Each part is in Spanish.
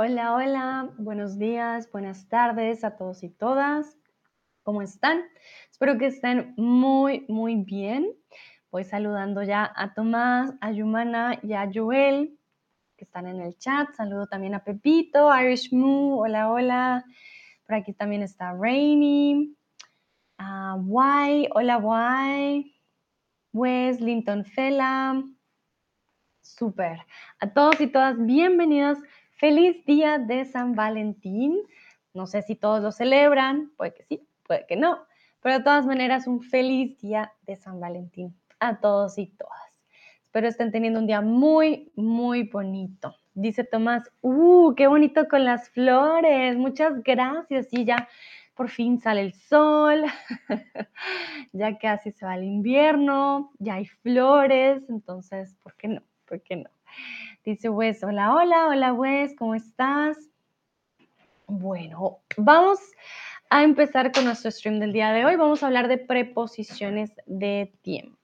Hola, hola, buenos días, buenas tardes a todos y todas. ¿Cómo están? Espero que estén muy, muy bien. Voy saludando ya a Tomás, a Yumana y a Joel, que están en el chat. Saludo también a Pepito, Irish Moo, hola, hola. Por aquí también está Rainy, a Guay, hola Guay, Wes, Linton Fela. Súper. A todos y todas, bienvenidos. Feliz día de San Valentín. No sé si todos lo celebran, puede que sí, puede que no, pero de todas maneras un feliz día de San Valentín a todos y todas. Espero estén teniendo un día muy, muy bonito. Dice Tomás, ¡uh, qué bonito con las flores! Muchas gracias. Y ya por fin sale el sol, ya casi se va el invierno, ya hay flores, entonces, ¿por qué no? ¿Por qué no? Dice Wes, hola, hola, hola Wes, ¿cómo estás? Bueno, vamos a empezar con nuestro stream del día de hoy. Vamos a hablar de preposiciones de tiempo.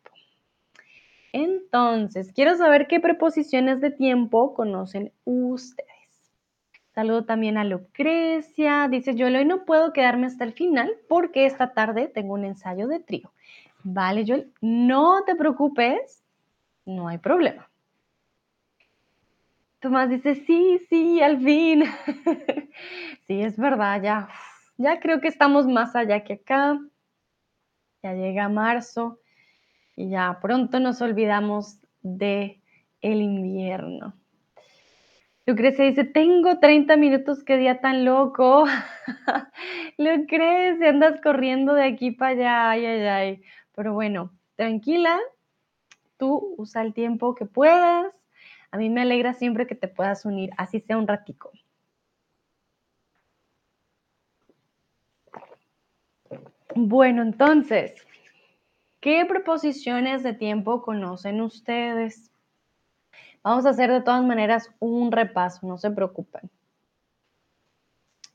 Entonces, quiero saber qué preposiciones de tiempo conocen ustedes. Saludo también a Lucrecia. Dice, yo hoy no puedo quedarme hasta el final porque esta tarde tengo un ensayo de trío. Vale, Joel, no te preocupes, no hay problema. Tomás dice, sí, sí, al fin. sí, es verdad, ya, ya creo que estamos más allá que acá. Ya llega marzo y ya pronto nos olvidamos de el invierno. Lucrecia dice, tengo 30 minutos, qué día tan loco. Lucrecia, andas corriendo de aquí para allá, ay, ay, ay. Pero bueno, tranquila, tú usa el tiempo que puedas a mí me alegra siempre que te puedas unir, así sea un ratico. Bueno, entonces, ¿qué preposiciones de tiempo conocen ustedes? Vamos a hacer de todas maneras un repaso, no se preocupen.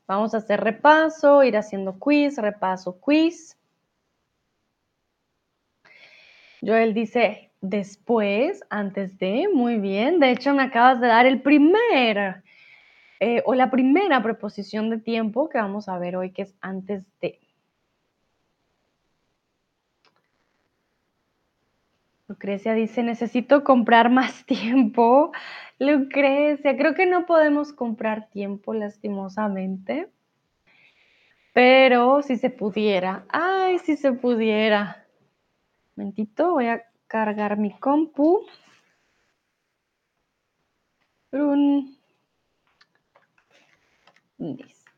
Vamos a hacer repaso, ir haciendo quiz, repaso, quiz. Joel dice, después, antes de, muy bien. De hecho, me acabas de dar el primer eh, o la primera preposición de tiempo que vamos a ver hoy, que es antes de. Lucrecia dice, necesito comprar más tiempo. Lucrecia, creo que no podemos comprar tiempo lastimosamente, pero si se pudiera, ay, si se pudiera. Momentito, voy a cargar mi compu. Un... Listo.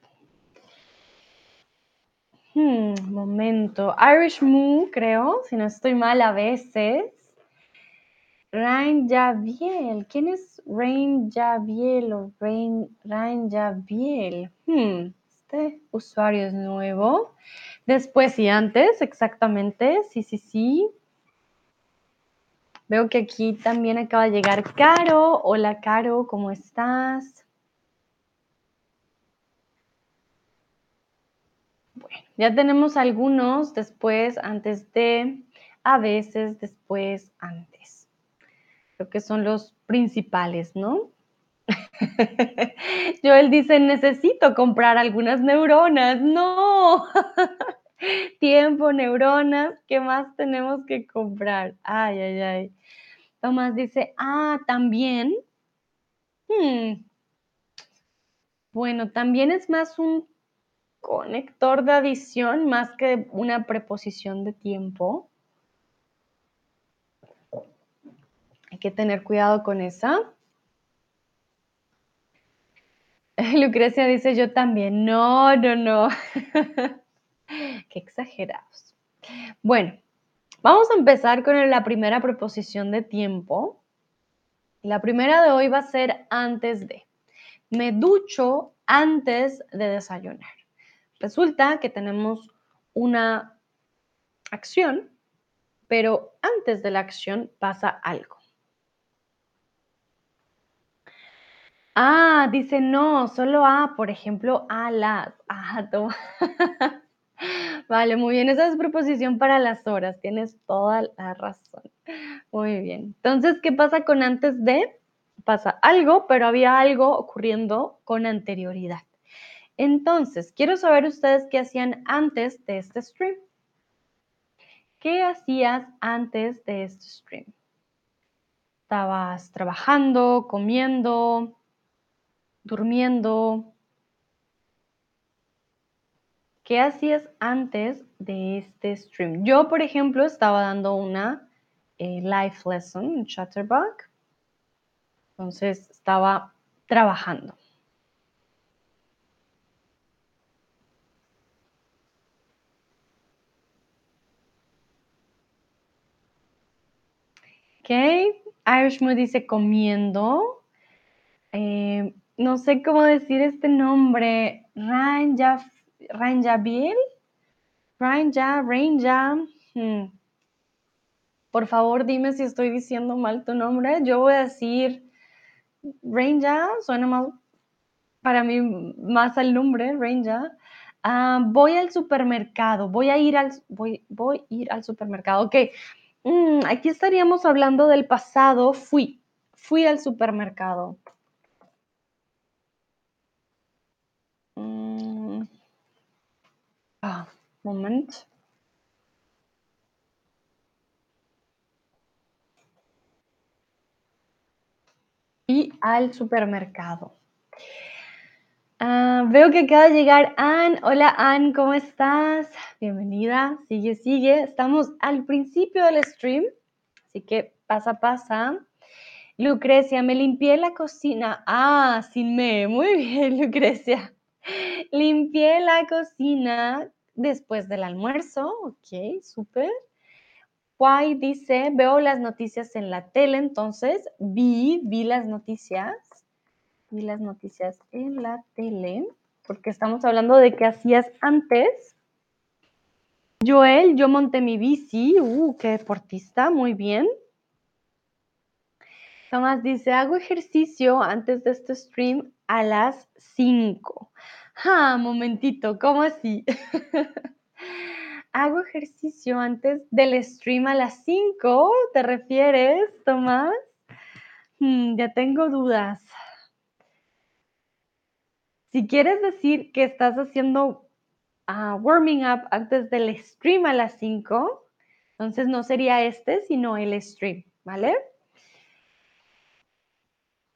Hmm, momento. Irish Moo, creo, si no estoy mal a veces. Rain Javiel. ¿Quién es Rain Javiel o Rain, Rain Javiel? Hmm, este usuario es nuevo. Después y antes, exactamente. Sí, sí, sí. Veo que aquí también acaba de llegar Caro. Hola Caro, ¿cómo estás? Bueno, ya tenemos algunos después, antes de, a veces, después, antes. Creo que son los principales, ¿no? Joel dice, necesito comprar algunas neuronas. No. Tiempo, neuronas, ¿qué más tenemos que comprar? Ay, ay, ay. Tomás dice, ah, también. Hmm. Bueno, también es más un conector de adición más que una preposición de tiempo. Hay que tener cuidado con esa. Lucrecia dice, yo también. No, no, no. Qué exagerados. Bueno, Vamos a empezar con la primera preposición de tiempo. La primera de hoy va a ser antes de. Me ducho antes de desayunar. Resulta que tenemos una acción, pero antes de la acción pasa algo. Ah, dice no, solo a, por ejemplo, a las. Ah, toma. Vale, muy bien. Esa es preposición para las horas. Tienes toda la razón. Muy bien. Entonces, ¿qué pasa con antes de? pasa algo, pero había algo ocurriendo con anterioridad. Entonces, quiero saber ustedes qué hacían antes de este stream. ¿Qué hacías antes de este stream? ¿Estabas trabajando, comiendo, durmiendo? ¿Qué hacías antes de este stream? Yo, por ejemplo, estaba dando una eh, live lesson en Chatterbox. Entonces, estaba trabajando. Ok, Irishmood dice comiendo. Eh, no sé cómo decir este nombre. Ranja, Ranjabil. Ranja, Ranja. Hmm. Por favor, dime si estoy diciendo mal tu nombre. Yo voy a decir Ranja, suena más para mí más al nombre, Ranja. Ah, voy al supermercado, voy a ir al, voy, voy a ir al supermercado. Ok, Mm, aquí estaríamos hablando del pasado. Fui, fui al supermercado. Mm. Ah, moment. Fui al supermercado. Ah, veo que acaba de llegar Ann. Hola Ann, ¿cómo estás? Bienvenida. Sigue, sigue. Estamos al principio del stream, así que pasa, pasa. Lucrecia, me limpié la cocina. Ah, sin me. Muy bien, Lucrecia. Limpié la cocina después del almuerzo. Ok, súper. Guay dice, veo las noticias en la tele, entonces vi, vi las noticias vi las noticias en la tele, porque estamos hablando de qué hacías antes. Joel, yo monté mi bici, uh, qué deportista, muy bien. Tomás dice, hago ejercicio antes de este stream a las 5. Ah, momentito, ¿cómo así? hago ejercicio antes del stream a las 5, ¿te refieres, Tomás? Hmm, ya tengo dudas. Si quieres decir que estás haciendo uh, warming up antes del stream a las 5, entonces no sería este, sino el stream, ¿vale?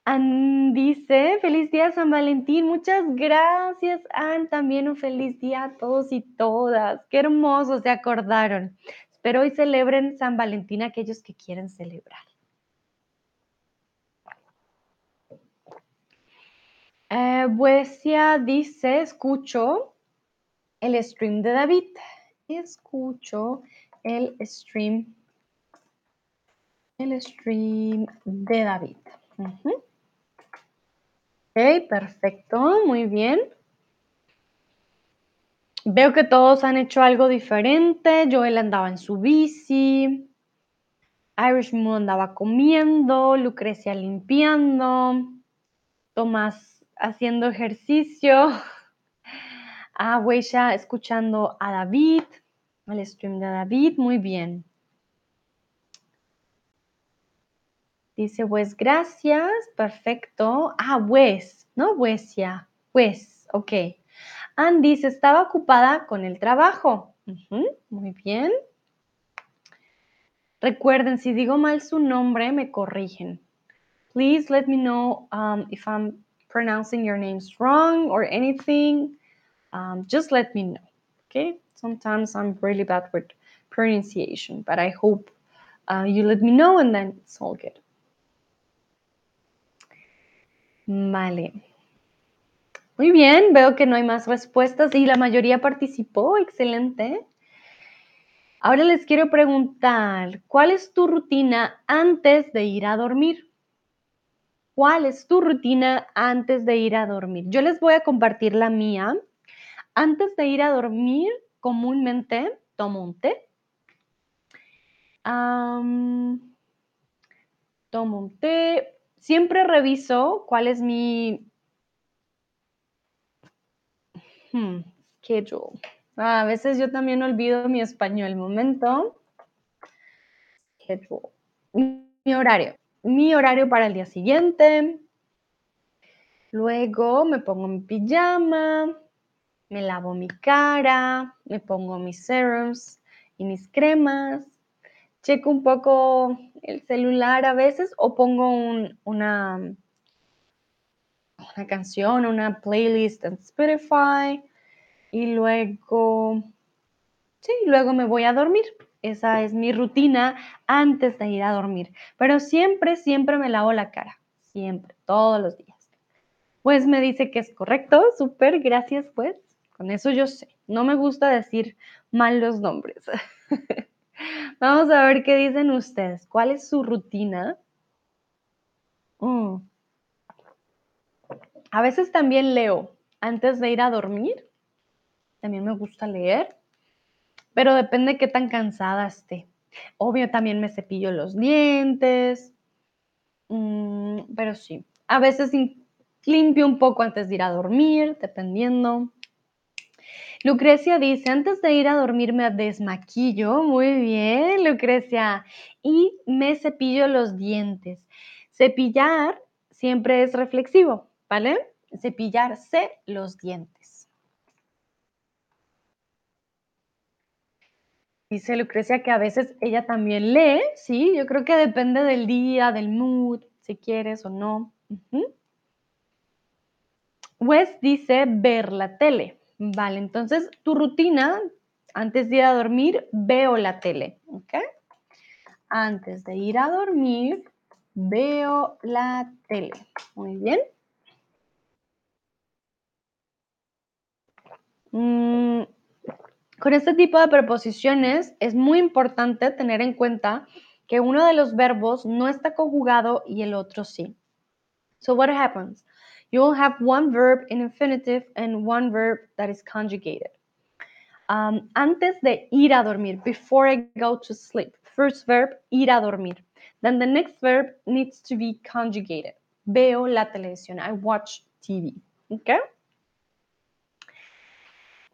Ann dice, feliz día San Valentín. Muchas gracias, Ann. También un feliz día a todos y todas. Qué hermosos se acordaron. Espero hoy celebren San Valentín aquellos que quieren celebrar. Eh, Buesia dice, escucho el stream de David. Escucho el stream, el stream de David. Ok, perfecto, muy bien. Veo que todos han hecho algo diferente. Joel andaba en su bici. Irish Moon andaba comiendo. Lucrecia limpiando. Tomás haciendo ejercicio. A Weisha escuchando a David, al stream de David, muy bien. Dice Wes, gracias, perfecto. Ah, Wes, ¿no? Wesia, Wes, ok. Ann dice, estaba ocupada con el trabajo. muy bien. Recuerden, si digo mal su nombre, me corrigen. Please let me know um, if I'm pronouncing your names wrong or anything, um, just let me know. Okay. Sometimes I'm really bad with pronunciation, but I hope uh, you let me know and then it's all good. Vale. Muy bien, veo que no hay más respuestas y la mayoría participó. Excelente. Ahora les quiero preguntar, ¿cuál es tu rutina antes de ir a dormir? ¿Cuál es tu rutina antes de ir a dormir? Yo les voy a compartir la mía. Antes de ir a dormir, comúnmente tomo un té. tomo un té. Siempre reviso cuál es mi hmm, schedule. Ah, a veces yo también olvido mi español. Momento. Schedule. Mi horario mi horario para el día siguiente. Luego me pongo mi pijama, me lavo mi cara, me pongo mis serums y mis cremas, checo un poco el celular a veces o pongo una, una canción, una playlist en Spotify y luego, sí, luego me voy a dormir. Esa es mi rutina antes de ir a dormir. Pero siempre, siempre me lavo la cara. Siempre, todos los días. Pues me dice que es correcto. Súper, gracias pues. Con eso yo sé. No me gusta decir mal los nombres. Vamos a ver qué dicen ustedes. ¿Cuál es su rutina? Mm. A veces también leo antes de ir a dormir. También me gusta leer pero depende qué tan cansada esté. Obvio, también me cepillo los dientes, mm, pero sí, a veces limpio un poco antes de ir a dormir, dependiendo. Lucrecia dice, antes de ir a dormir me desmaquillo, muy bien, Lucrecia, y me cepillo los dientes. Cepillar siempre es reflexivo, ¿vale? Cepillarse los dientes. Dice Lucrecia que a veces ella también lee, sí, yo creo que depende del día, del mood, si quieres o no. Wes dice ver la tele. Vale, entonces tu rutina, antes de ir a dormir, veo la tele, ¿ok? Antes de ir a dormir, veo la tele. Muy bien. Mm, con este tipo de preposiciones es muy importante tener en cuenta que uno de los verbos no está conjugado y el otro sí. So what happens? You will have one verb in infinitive and one verb that is conjugated. Um, antes de ir a dormir, before I go to sleep, first verb, ir a dormir. Then the next verb needs to be conjugated. Veo la televisión. I watch TV. Okay?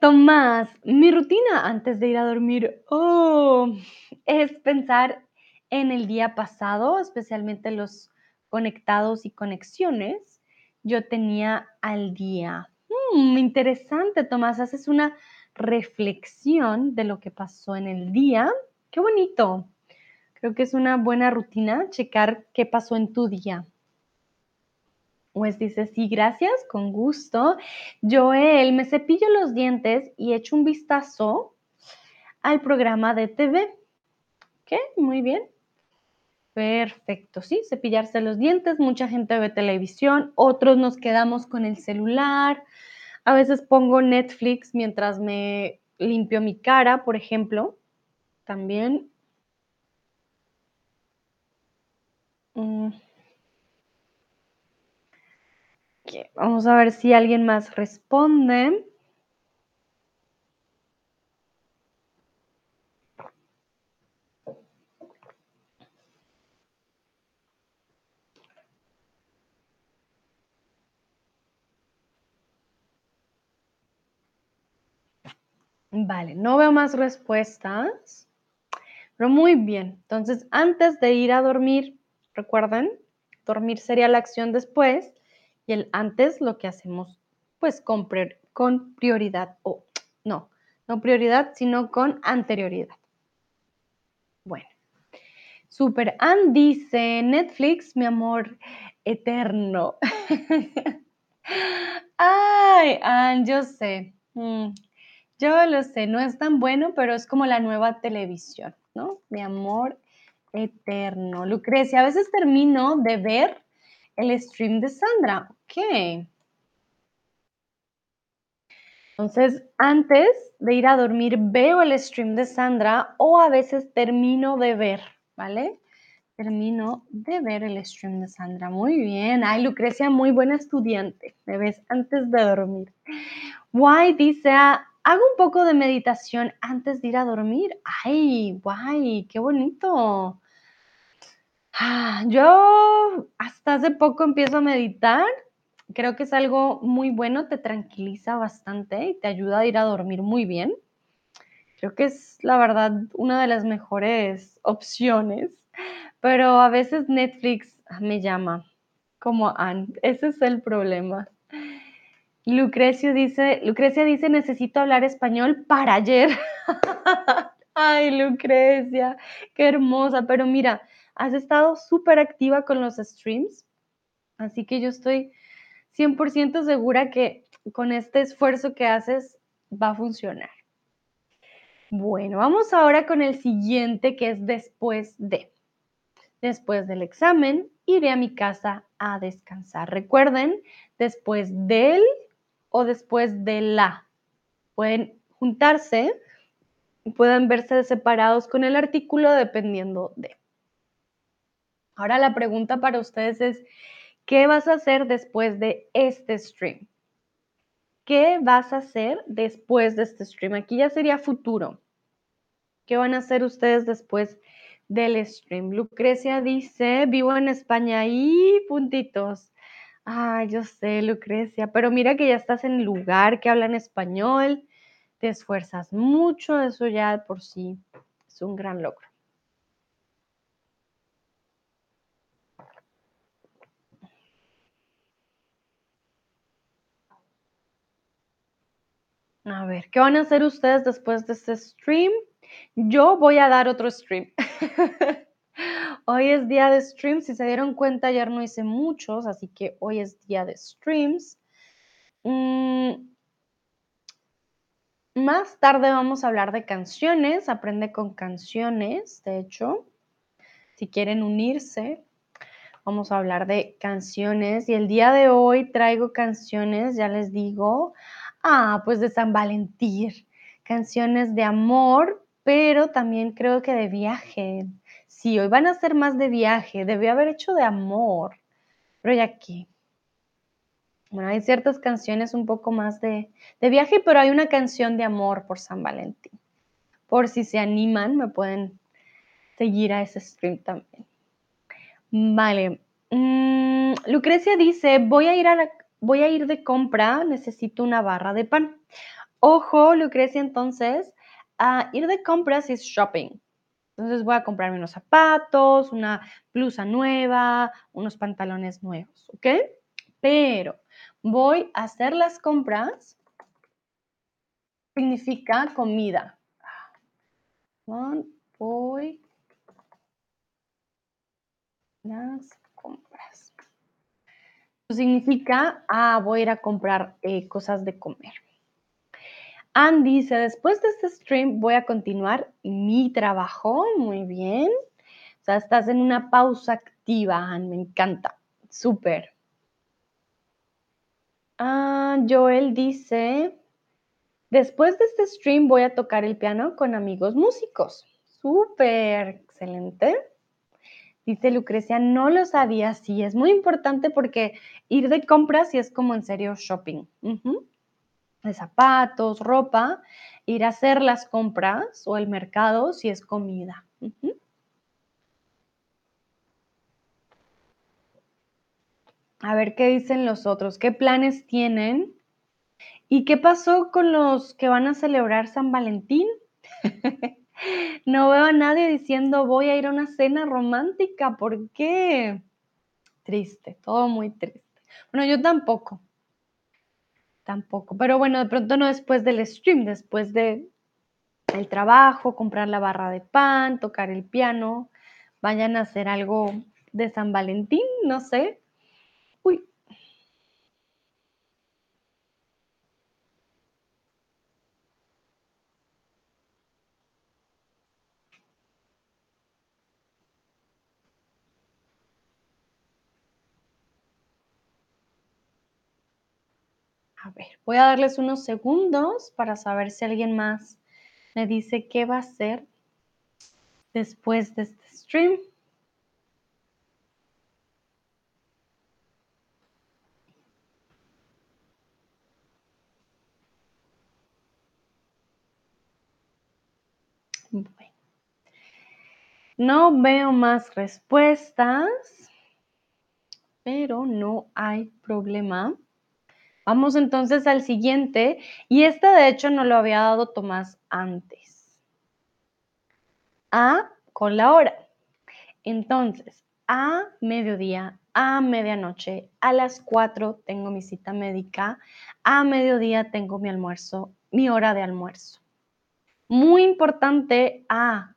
Tomás, mi rutina antes de ir a dormir oh, es pensar en el día pasado, especialmente los conectados y conexiones. Yo tenía al día. Mm, interesante, Tomás. Haces una reflexión de lo que pasó en el día. Qué bonito. Creo que es una buena rutina checar qué pasó en tu día. Pues dice, sí, gracias, con gusto. Joel, me cepillo los dientes y echo un vistazo al programa de TV. ¿Qué? Muy bien. Perfecto, sí, cepillarse los dientes, mucha gente ve televisión, otros nos quedamos con el celular, a veces pongo Netflix mientras me limpio mi cara, por ejemplo, también. Mm. Vamos a ver si alguien más responde. Vale, no veo más respuestas, pero muy bien. Entonces, antes de ir a dormir, recuerden, dormir sería la acción después y el antes lo que hacemos pues con, con prioridad o no, no prioridad, sino con anterioridad. Bueno, super. Ann dice, Netflix, mi amor eterno. Ay, Ann, yo sé. Mm, yo lo sé, no es tan bueno, pero es como la nueva televisión, ¿no? Mi amor eterno. Lucrecia, a veces termino de ver el stream de Sandra. Ok. Entonces, antes de ir a dormir, veo el stream de Sandra o a veces termino de ver, ¿vale? Termino de ver el stream de Sandra. Muy bien. Ay, Lucrecia, muy buena estudiante. Me ves antes de dormir. Guay dice, hago un poco de meditación antes de ir a dormir. Ay, guay, qué bonito. Ah, yo hasta hace poco empiezo a meditar. Creo que es algo muy bueno, te tranquiliza bastante y te ayuda a ir a dormir muy bien. Creo que es la verdad una de las mejores opciones, pero a veces Netflix me llama como Anne. Ese es el problema. Lucrecio dice, Lucrecia dice, necesito hablar español para ayer. Ay, Lucrecia, qué hermosa. Pero mira, has estado súper activa con los streams, así que yo estoy 100% segura que con este esfuerzo que haces va a funcionar. Bueno, vamos ahora con el siguiente que es después de. Después del examen, iré a mi casa a descansar. Recuerden, después del o después de la. Pueden juntarse, pueden verse separados con el artículo dependiendo de. Ahora la pregunta para ustedes es, ¿qué vas a hacer después de este stream? ¿Qué vas a hacer después de este stream? Aquí ya sería futuro. ¿Qué van a hacer ustedes después del stream? Lucrecia dice, vivo en España y puntitos. Ay, yo sé, Lucrecia, pero mira que ya estás en lugar que hablan español, te esfuerzas mucho, eso ya por sí es un gran logro. A ver, ¿qué van a hacer ustedes después de este stream? Yo voy a dar otro stream. hoy es día de streams. Si se dieron cuenta, ayer no hice muchos, así que hoy es día de streams. Mm, más tarde vamos a hablar de canciones. Aprende con canciones, de hecho. Si quieren unirse, vamos a hablar de canciones. Y el día de hoy traigo canciones, ya les digo, ah, pues de San Valentín. Canciones de amor, pero también creo que de viaje. Sí, hoy van a ser más de viaje, debí haber hecho de amor, pero ya aquí. Bueno, hay ciertas canciones un poco más de, de viaje, pero hay una canción de amor por San Valentín. Por si se animan, me pueden seguir a ese stream también. Vale. Mm, Lucrecia dice, voy a, ir a voy a ir de compra, necesito una barra de pan. Ojo, Lucrecia, entonces, ir de compras es shopping. Entonces voy a comprarme unos zapatos, una blusa nueva, unos pantalones nuevos, ¿ok? Pero voy a hacer las compras significa comida. Voy las compras. Significa, ah, voy a ir a comprar eh, cosas de comer. Ann dice, después de este stream voy a continuar mi trabajo. Muy bien. O sea, estás en una pausa activa, Ann. Me encanta. Súper. Ah, Joel dice, después de este stream voy a tocar el piano con amigos músicos. Súper. Excelente. Dice Lucrecia, no lo sabía. Sí, es muy importante porque ir de compras es como en serio shopping de zapatos, ropa, ir a hacer las compras o el mercado si es comida. A ver qué dicen los otros, qué planes tienen y qué pasó con los que van a celebrar San Valentín. no veo a nadie diciendo voy a ir a una cena romántica, ¿por qué? Triste, todo muy triste. Bueno, yo tampoco tampoco. Pero bueno, de pronto no después del stream, después de el trabajo, comprar la barra de pan, tocar el piano, vayan a hacer algo de San Valentín, no sé. Uy. A voy a darles unos segundos para saber si alguien más me dice qué va a hacer después de este stream. No veo más respuestas, pero no hay problema. Vamos entonces al siguiente, y este de hecho no lo había dado Tomás antes. A con la hora. Entonces, a mediodía, a medianoche, a las 4 tengo mi cita médica, a mediodía tengo mi almuerzo, mi hora de almuerzo. Muy importante a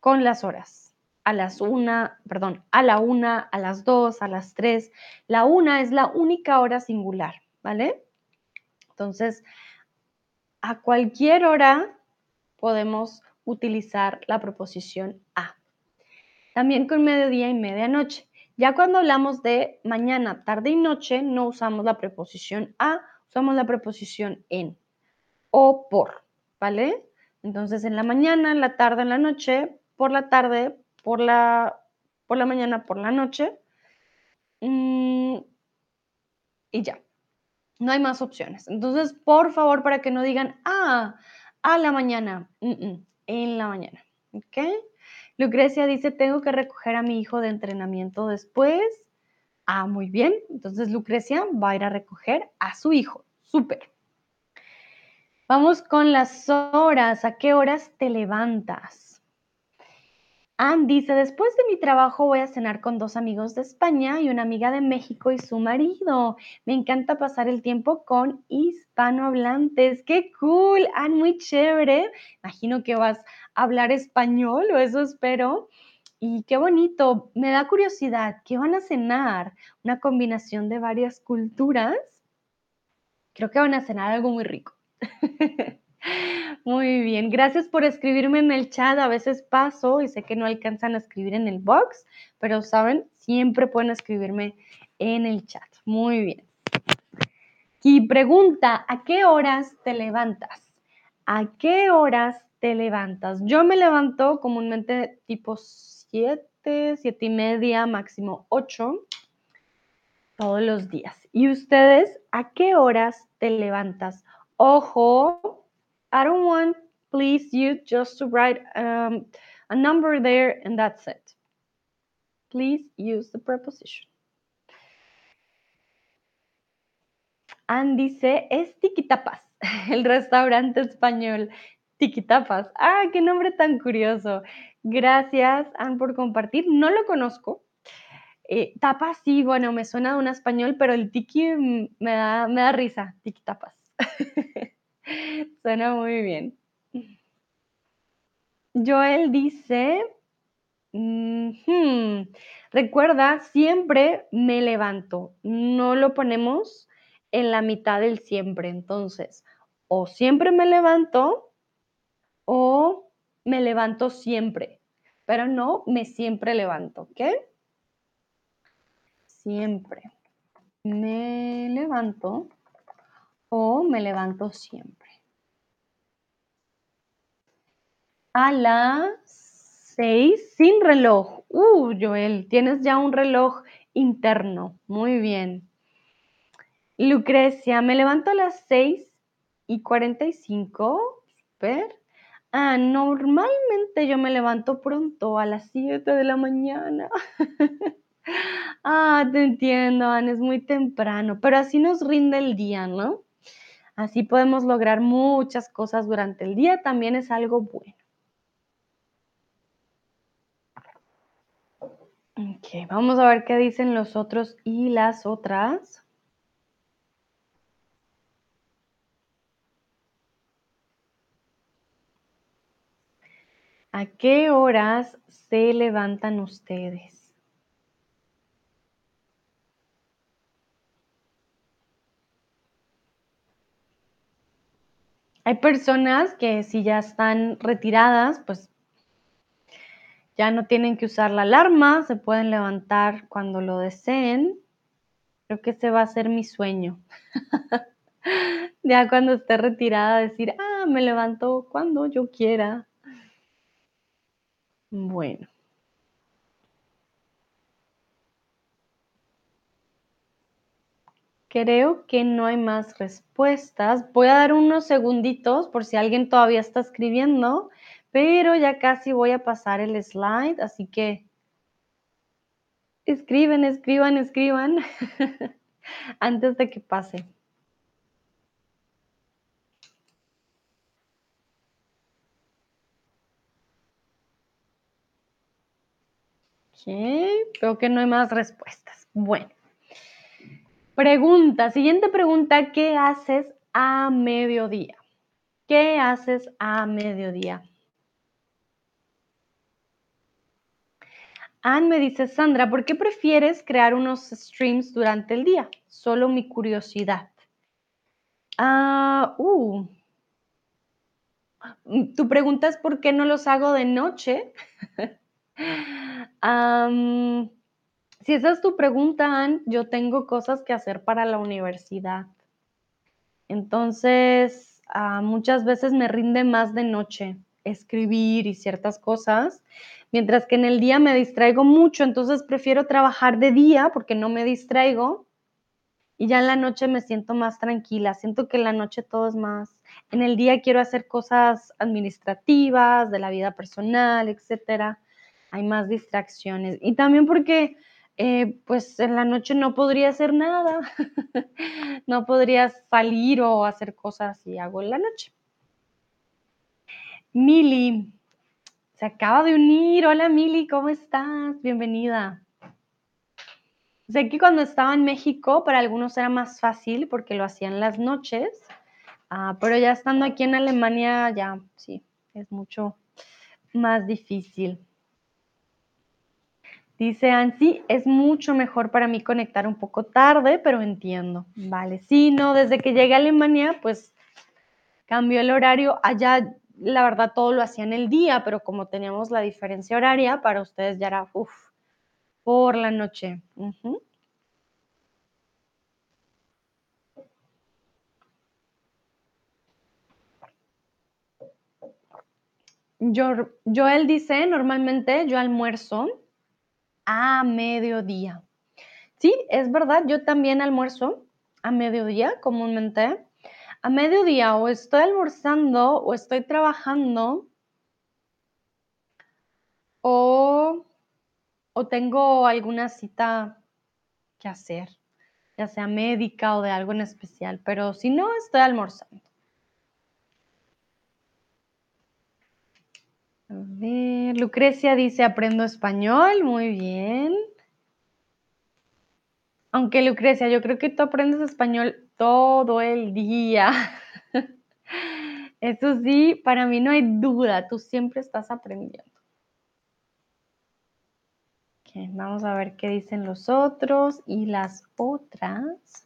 con las horas. A las una, perdón, a la una, a las dos, a las tres. La una es la única hora singular, ¿vale? Entonces, a cualquier hora podemos utilizar la proposición a. También con mediodía y medianoche. Ya cuando hablamos de mañana, tarde y noche, no usamos la preposición a, usamos la preposición en o por, ¿vale? Entonces, en la mañana, en la tarde, en la noche, por la tarde, por la, por la mañana, por la noche. Mm, y ya. No hay más opciones. Entonces, por favor, para que no digan, ah, a la mañana. en la mañana. ¿Ok? Lucrecia dice, tengo que recoger a mi hijo de entrenamiento después. Ah, muy bien. Entonces, Lucrecia va a ir a recoger a su hijo. Súper. Vamos con las horas. ¿A qué horas te levantas? Ann dice, después de mi trabajo voy a cenar con dos amigos de España y una amiga de México y su marido. Me encanta pasar el tiempo con hispanohablantes. ¡Qué cool! Ann, muy chévere. Imagino que vas a hablar español o eso espero. Y qué bonito. Me da curiosidad. ¿Qué van a cenar? ¿Una combinación de varias culturas? Creo que van a cenar algo muy rico. Muy bien, gracias por escribirme en el chat. A veces paso y sé que no alcanzan a escribir en el box, pero saben, siempre pueden escribirme en el chat. Muy bien. Y pregunta, ¿a qué horas te levantas? ¿A qué horas te levantas? Yo me levanto comúnmente tipo 7, 7 y media, máximo 8, todos los días. ¿Y ustedes a qué horas te levantas? Ojo, I don't want, please, you just to write um, a number there and that's it. Please use the preposition. Anne dice, es Tiquitapas, el restaurante español. Tiquitapas. Ah, qué nombre tan curioso. Gracias, Anne, por compartir. No lo conozco. Eh, tapas, sí, bueno, me suena de un español, pero el tiki mm, me da, me da risa. Tiquitapas. Suena muy bien. Joel dice, recuerda, siempre me levanto. No lo ponemos en la mitad del siempre. Entonces, o siempre me levanto o me levanto siempre. Pero no me siempre levanto, ¿ok? Siempre me levanto o me levanto siempre. A las seis sin reloj. Uh, Joel, tienes ya un reloj interno. Muy bien. Lucrecia, me levanto a las seis y 45. Super. Ah, normalmente yo me levanto pronto, a las 7 de la mañana. ah, te entiendo, Ana, es muy temprano, pero así nos rinde el día, ¿no? Así podemos lograr muchas cosas durante el día, también es algo bueno. Ok, vamos a ver qué dicen los otros y las otras. ¿A qué horas se levantan ustedes? Hay personas que si ya están retiradas, pues ya no tienen que usar la alarma, se pueden levantar cuando lo deseen. Creo que ese va a ser mi sueño. ya cuando esté retirada, decir, ah, me levanto cuando yo quiera. Bueno. Creo que no hay más respuestas. Voy a dar unos segunditos por si alguien todavía está escribiendo, pero ya casi voy a pasar el slide, así que escriben, escriban, escriban antes de que pase. Ok, veo que no hay más respuestas. Bueno. Pregunta, siguiente pregunta, ¿qué haces a mediodía? ¿Qué haces a mediodía? Anne me dice, Sandra, ¿por qué prefieres crear unos streams durante el día? Solo mi curiosidad. Ah, uh. Tu pregunta es por qué no los hago de noche. si esa es tu pregunta, Anne, yo tengo cosas que hacer para la universidad. Entonces, ah, muchas veces me rinde más de noche escribir y ciertas cosas, mientras que en el día me distraigo mucho, entonces prefiero trabajar de día porque no me distraigo y ya en la noche me siento más tranquila, siento que en la noche todo es más, en el día quiero hacer cosas administrativas, de la vida personal, etcétera, hay más distracciones. Y también porque eh, pues en la noche no podría hacer nada, no podría salir o hacer cosas y hago en la noche. Mili, se acaba de unir. Hola Mili, ¿cómo estás? Bienvenida. Sé que cuando estaba en México para algunos era más fácil porque lo hacían las noches, ah, pero ya estando aquí en Alemania ya sí, es mucho más difícil. Dice Ansi, es mucho mejor para mí conectar un poco tarde, pero entiendo. Vale, sí, no, desde que llegué a Alemania, pues cambió el horario. Allá, la verdad, todo lo hacía en el día, pero como teníamos la diferencia horaria, para ustedes ya era, uff, por la noche. Yo, Joel dice, normalmente yo almuerzo a mediodía. Sí, es verdad, yo también almuerzo a mediodía comúnmente. A mediodía o estoy almorzando o estoy trabajando o, o tengo alguna cita que hacer, ya sea médica o de algo en especial, pero si no, estoy almorzando. Ver, Lucrecia dice, aprendo español, muy bien. Aunque Lucrecia, yo creo que tú aprendes español todo el día. Eso sí, para mí no hay duda, tú siempre estás aprendiendo. vamos a ver qué dicen los otros y las otras.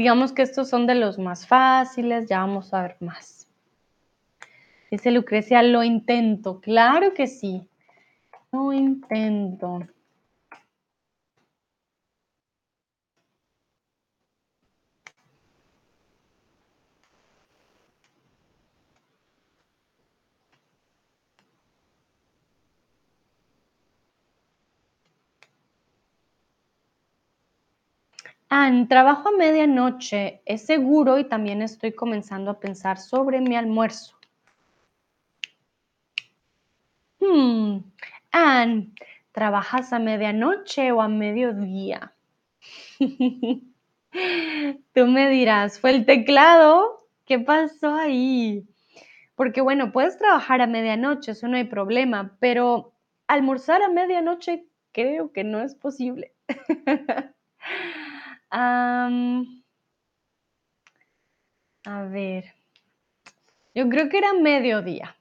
Digamos que estos son de los más fáciles, ya vamos a ver más. Dice Lucrecia, lo intento. Claro que sí. Lo intento. Ann, trabajo a medianoche, es seguro y también estoy comenzando a pensar sobre mi almuerzo. Hmm. Ann, ¿trabajas a medianoche o a mediodía? Tú me dirás, ¿fue el teclado? ¿Qué pasó ahí? Porque bueno, puedes trabajar a medianoche, eso no hay problema, pero almorzar a medianoche creo que no es posible. a ver, yo creo que era mediodía.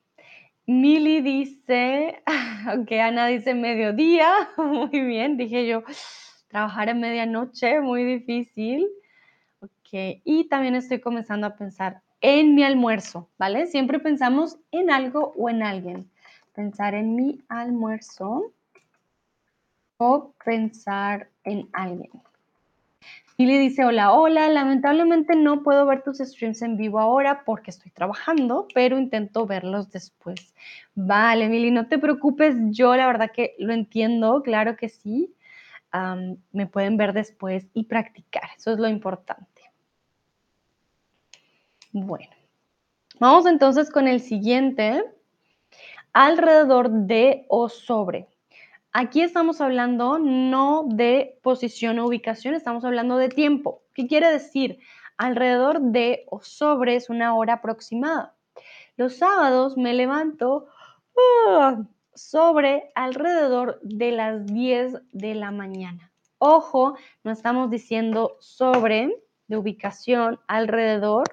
Mili dice, ok, Ana dice mediodía, muy bien, dije yo, trabajar a medianoche, muy difícil. Ok, y también estoy comenzando a pensar en mi almuerzo, ¿vale? Siempre pensamos en algo o en alguien. Pensar en mi almuerzo o pensar en alguien. Mili dice, hola, hola, lamentablemente no puedo ver tus streams en vivo ahora porque estoy trabajando, pero intento verlos después. Vale, Mili, no te preocupes, yo la verdad que lo entiendo, claro que sí. me pueden ver después y practicar, eso es lo importante. Bueno, vamos entonces con el siguiente, alrededor de o sobre. Aquí estamos hablando no de posición o ubicación, estamos hablando de tiempo. ¿Qué quiere decir? Alrededor de o sobre es una hora aproximada. Los sábados me levanto ¡ah! sobre alrededor de las 10 de la mañana. Ojo, no estamos diciendo sobre de ubicación alrededor,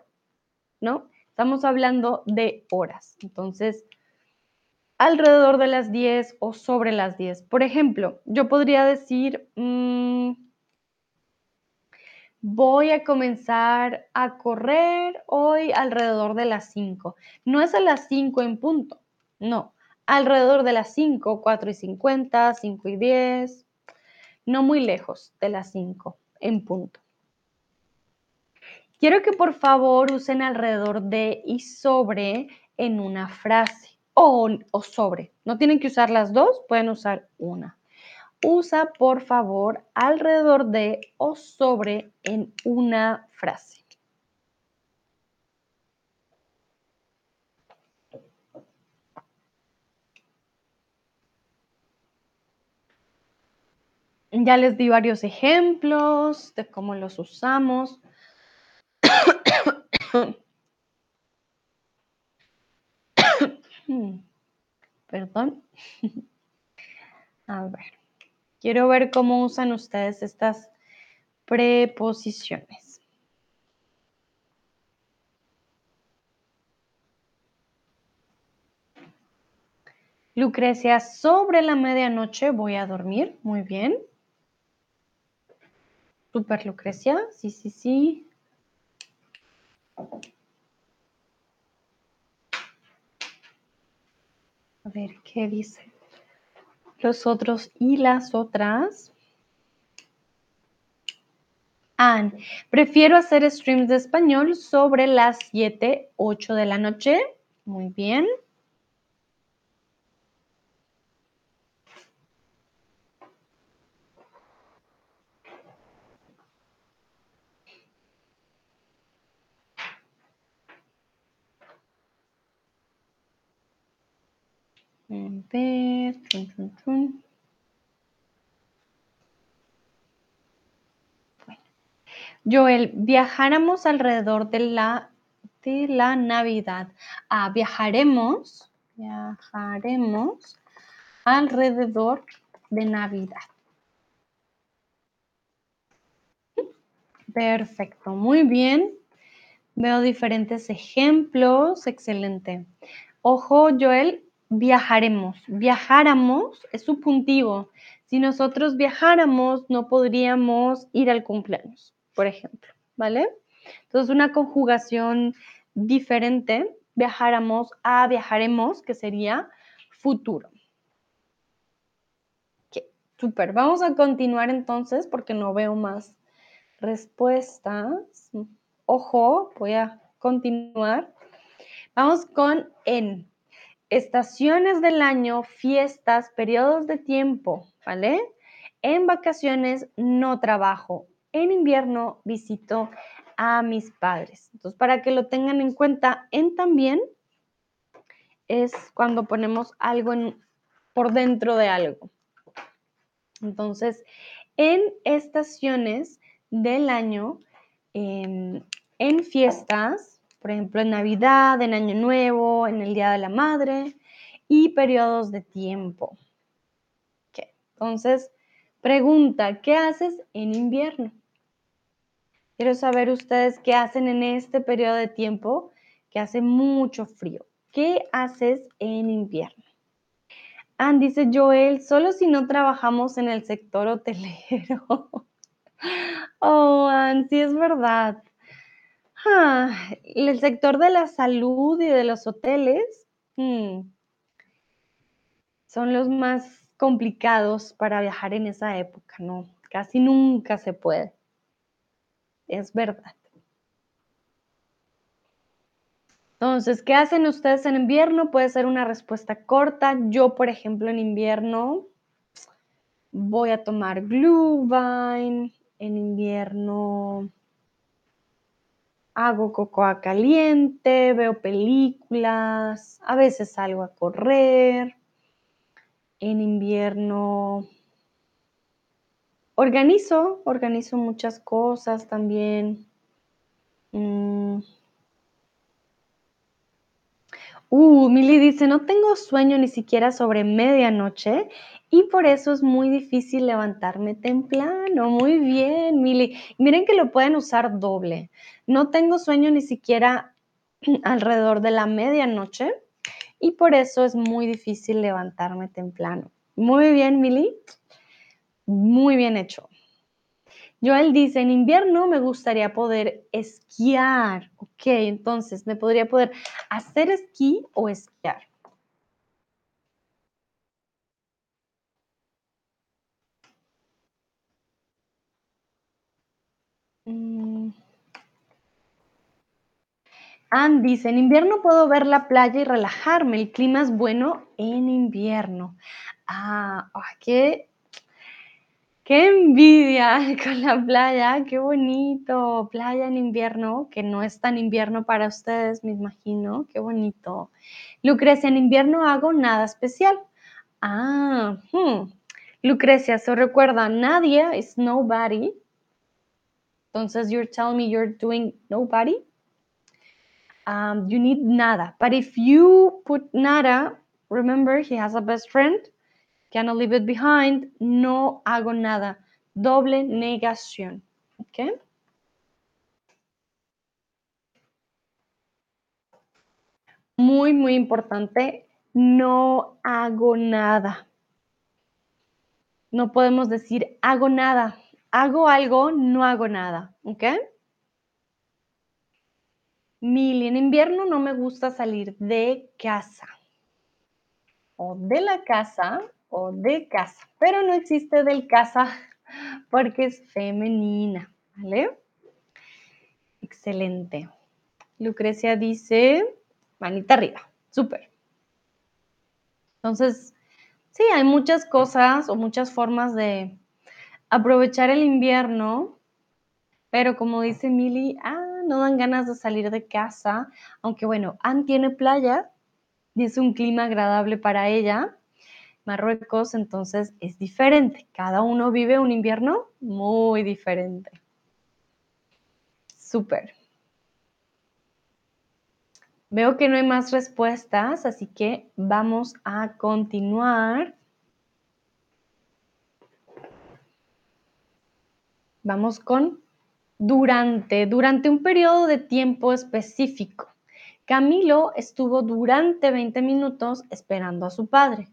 ¿no? Estamos hablando de horas. Entonces, alrededor de las 10 o sobre las 10. Por ejemplo, yo podría decir, mmm, voy a comenzar a correr hoy alrededor de las 5. No es a las 5 en punto, no, alrededor de las 5, 4 y 50, 5 y 10, no muy lejos de las 5 en punto. Quiero que por favor usen alrededor de y sobre en una frase o, sobre. No tienen que usar las dos, pueden usar una. Usa por favor alrededor de o sobre en una frase. Ya les di varios ejemplos de cómo los usamos. Perdón. A ver. Quiero ver cómo usan ustedes estas preposiciones. Lucrecia, sobre la medianoche voy a dormir. Muy bien. Super Lucrecia. Sí, sí, sí. A ver, ¿qué dice? Los otros y las otras. Anne, prefiero hacer streams de español sobre las 7, 8 de la noche. Muy bien. Ver. Bueno. Joel, viajáramos alrededor de la, de la Navidad. Ah, viajaremos, viajaremos alrededor de Navidad. Perfecto, muy bien. Veo diferentes ejemplos. Excelente. Ojo, Joel, viajaremos. Viajáramos es subjuntivo. Si nosotros viajáramos, no podríamos ir al cumpleaños, por ejemplo, ¿vale? Entonces, una conjugación diferente, viajáramos a viajaremos, que sería futuro. Ok, súper. Vamos a continuar entonces porque no veo más respuestas. Ojo, voy a continuar. Vamos con en estaciones del año, fiestas, periodos de tiempo, ¿vale? En vacaciones no trabajo. En invierno visito a mis padres. Entonces, para que lo tengan en cuenta, en también es cuando ponemos algo por dentro de algo. Entonces, en estaciones del año, en fiestas, por ejemplo, en Navidad, en Año Nuevo, en el Día de la Madre y periodos de tiempo. Entonces, pregunta, ¿qué haces en invierno? Quiero saber ustedes qué hacen en este periodo de tiempo que hace mucho frío. ¿Qué haces en invierno? Ann dice Joel, solo si no trabajamos en el sector hotelero. oh, Ann, sí es verdad. Ah, el sector de la salud y de los hoteles mm, son los más complicados para viajar en esa época, ¿no? Casi nunca se puede. Es verdad. Entonces, ¿qué hacen ustedes en invierno? Puede ser una respuesta corta. Yo, por ejemplo, en invierno voy a tomar Glühwein. En invierno hago cocoa caliente, veo películas, a veces salgo a correr. En invierno organizo, organizo muchas cosas también. Mm. Uh, Mili dice, no tengo sueño ni siquiera sobre medianoche y por eso es muy difícil levantarme temprano. Muy bien, Mili. Miren que lo pueden usar doble. No tengo sueño ni siquiera alrededor de la medianoche y por eso es muy difícil levantarme temprano. Muy bien, Mili. Muy bien hecho. Joel dice, en invierno me gustaría poder esquiar. Ok, entonces me podría poder hacer esquí o esquiar. Mm. Ann dice, en invierno puedo ver la playa y relajarme, el clima es bueno en invierno. Ah, qué Qué envidia con la playa, qué bonito. Playa en invierno, que no es tan invierno para ustedes, me imagino. Qué bonito. Lucrecia, en invierno hago nada especial. Ah, hmm. Lucrecia, se recuerda, nadie es nobody. Entonces, you're telling me you're doing nobody. Um, you need nada. But if you put nada, remember he has a best friend cannot leave it behind, no hago nada. Doble negación. ¿Ok? Muy, muy importante, no hago nada. No podemos decir hago nada. Hago algo, no hago nada. ¿Ok? Mili, en invierno no me gusta salir de casa. O de la casa o de casa, pero no existe del casa porque es femenina, ¿vale? Excelente. Lucrecia dice, manita arriba, súper. Entonces, sí, hay muchas cosas o muchas formas de aprovechar el invierno, pero como dice Mili, ah, no dan ganas de salir de casa, aunque bueno, Ann tiene playa y es un clima agradable para ella, Marruecos, entonces es diferente. Cada uno vive un invierno muy diferente. Súper. Veo que no hay más respuestas, así que vamos a continuar. Vamos con durante, durante un periodo de tiempo específico. Camilo estuvo durante 20 minutos esperando a su padre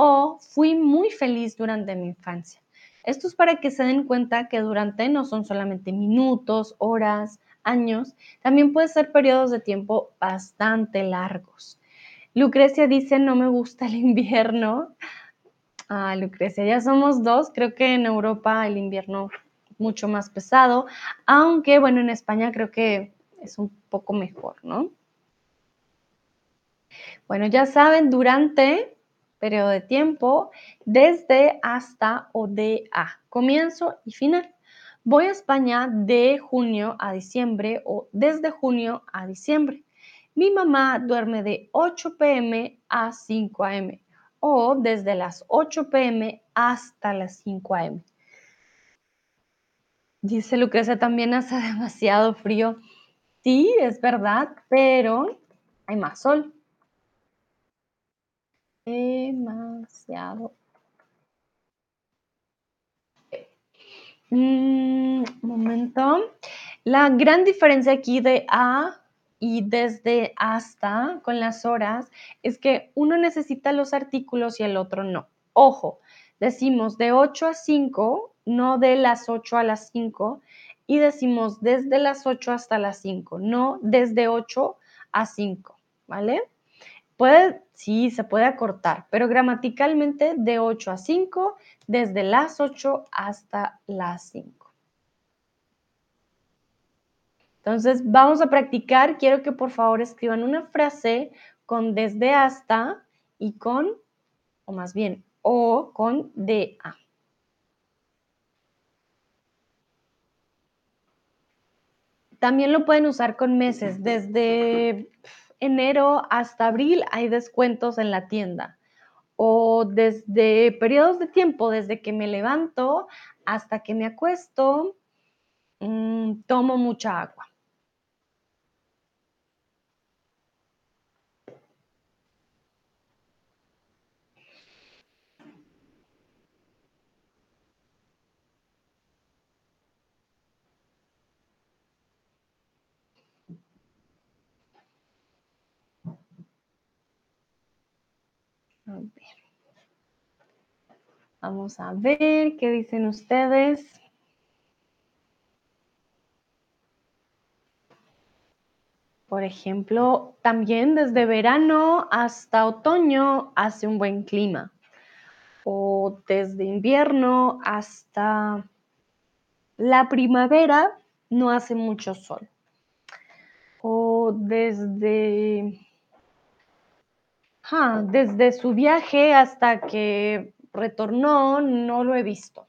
o fui muy feliz durante mi infancia. Esto es para que se den cuenta que durante no son solamente minutos, horas, años, también puede ser periodos de tiempo bastante largos. Lucrecia dice, no me gusta el invierno. Ah, Lucrecia, ya somos dos. Creo que en Europa el invierno mucho más pesado, aunque bueno, en España creo que es un poco mejor, ¿no? Bueno, ya saben, durante periodo de tiempo, desde, hasta o de a, comienzo y final. Voy a España de junio a diciembre o desde junio a diciembre. Mi mamá duerme de 8 pm a 5 am o desde las 8 pm hasta las 5 am. Dice Lucrecia, también hace demasiado frío. Sí, es verdad, pero hay más sol demasiado. Mm, momento. La gran diferencia aquí de a y desde hasta con las horas es que uno necesita los artículos y el otro no. Ojo, decimos de 8 a 5, no de las 8 a las 5, y decimos desde las 8 hasta las 5, no desde 8 a 5, ¿vale? Puede, sí, se puede acortar, pero gramaticalmente de 8 a 5, desde las 8 hasta las 5. Entonces, vamos a practicar. Quiero que por favor escriban una frase con desde hasta y con, o más bien, o con de a. También lo pueden usar con meses, desde enero hasta abril hay descuentos en la tienda. O desde periodos de tiempo, desde que me levanto hasta que me acuesto, mm, tomo mucha agua. Vamos a ver qué dicen ustedes. Por ejemplo, también desde verano hasta otoño hace un buen clima. O desde invierno hasta la primavera no hace mucho sol. O desde, desde su viaje hasta que retornó, no lo he visto.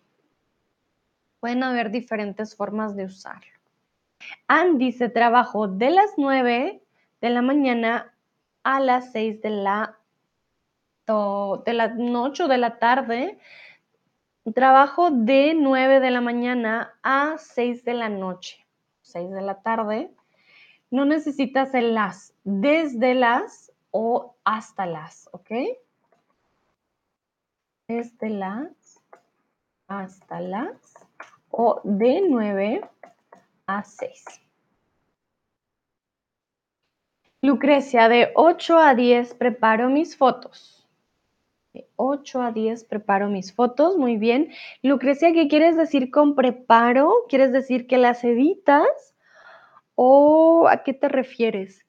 Pueden haber diferentes formas de usarlo. Andy se trabajó de las 9 de la mañana a las 6 de la, de la noche o de la tarde. Trabajo de 9 de la mañana a 6 de la noche, 6 de la tarde. No necesitas el las, desde las o hasta las, ¿ok? Desde las hasta las o de 9 a 6. Lucrecia, de 8 a 10 preparo mis fotos. De 8 a 10 preparo mis fotos, muy bien. Lucrecia, ¿qué quieres decir con preparo? ¿Quieres decir que las editas? ¿O a qué te refieres?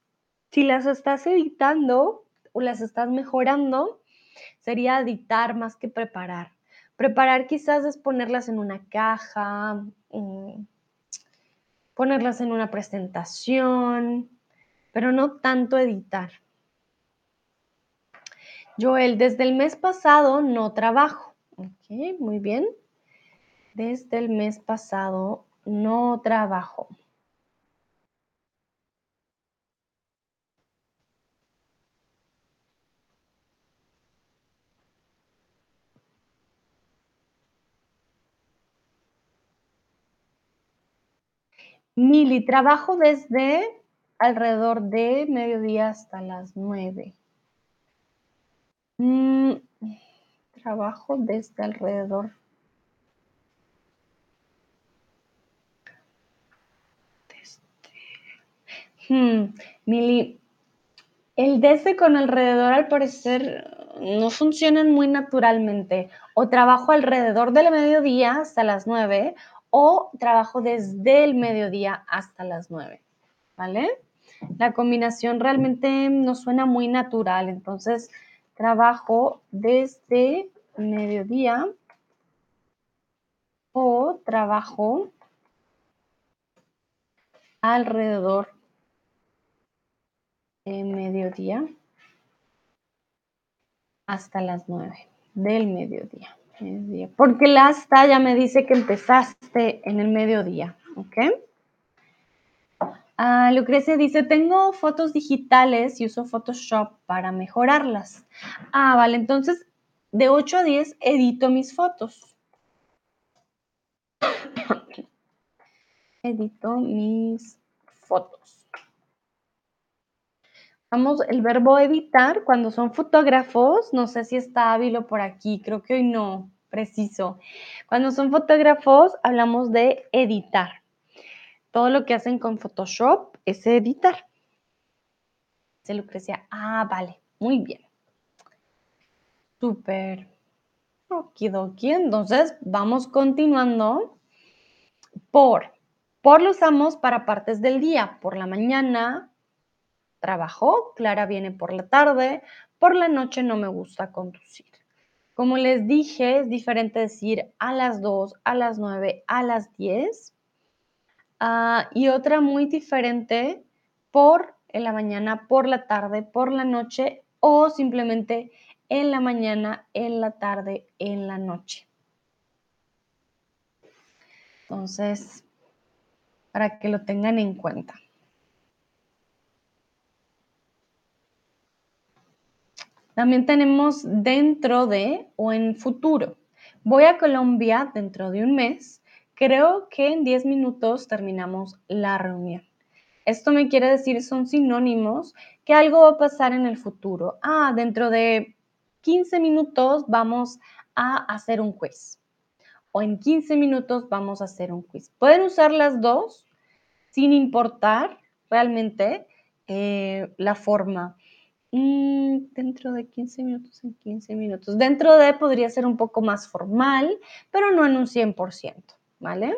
Si las estás editando o las estás mejorando, sería editar más que preparar. Preparar quizás es ponerlas en una caja, ponerlas en una presentación, pero no tanto editar. Joel, desde el mes pasado no trabajo. Ok, muy bien. Desde el mes pasado no trabajo. Mili, trabajo desde alrededor de mediodía hasta las nueve. Mm, trabajo desde alrededor. Hmm, Mili, el desde con alrededor al parecer no funcionan muy naturalmente. O trabajo alrededor del mediodía hasta las nueve o trabajo desde el mediodía hasta las 9, ¿vale? La combinación realmente no suena muy natural, entonces trabajo desde mediodía o trabajo alrededor de mediodía hasta las 9 del mediodía. Porque la hasta ya me dice que empezaste en el mediodía, ¿ok? Ah, Lucrecia dice, tengo fotos digitales y uso Photoshop para mejorarlas. Ah, vale, entonces de 8 a 10 edito mis fotos. edito mis fotos. Vamos, el verbo editar, cuando son fotógrafos, no sé si está hábil por aquí, creo que hoy no, preciso. Cuando son fotógrafos, hablamos de editar. Todo lo que hacen con Photoshop es editar. Se Lucrecia, ah, vale, muy bien. Súper. Okidoki, entonces vamos continuando por. Por lo usamos para partes del día, por la mañana, Trabajo, Clara viene por la tarde, por la noche no me gusta conducir. Como les dije, es diferente decir a las 2, a las 9, a las 10. Ah, y otra muy diferente por en la mañana, por la tarde, por la noche o simplemente en la mañana, en la tarde, en la noche. Entonces, para que lo tengan en cuenta. También tenemos dentro de o en futuro. Voy a Colombia dentro de un mes. Creo que en 10 minutos terminamos la reunión. Esto me quiere decir, son sinónimos, que algo va a pasar en el futuro. Ah, dentro de 15 minutos vamos a hacer un quiz. O en 15 minutos vamos a hacer un quiz. Pueden usar las dos sin importar realmente eh, la forma Mm, dentro de 15 minutos en 15 minutos. Dentro de podría ser un poco más formal, pero no en un 100%, ¿vale?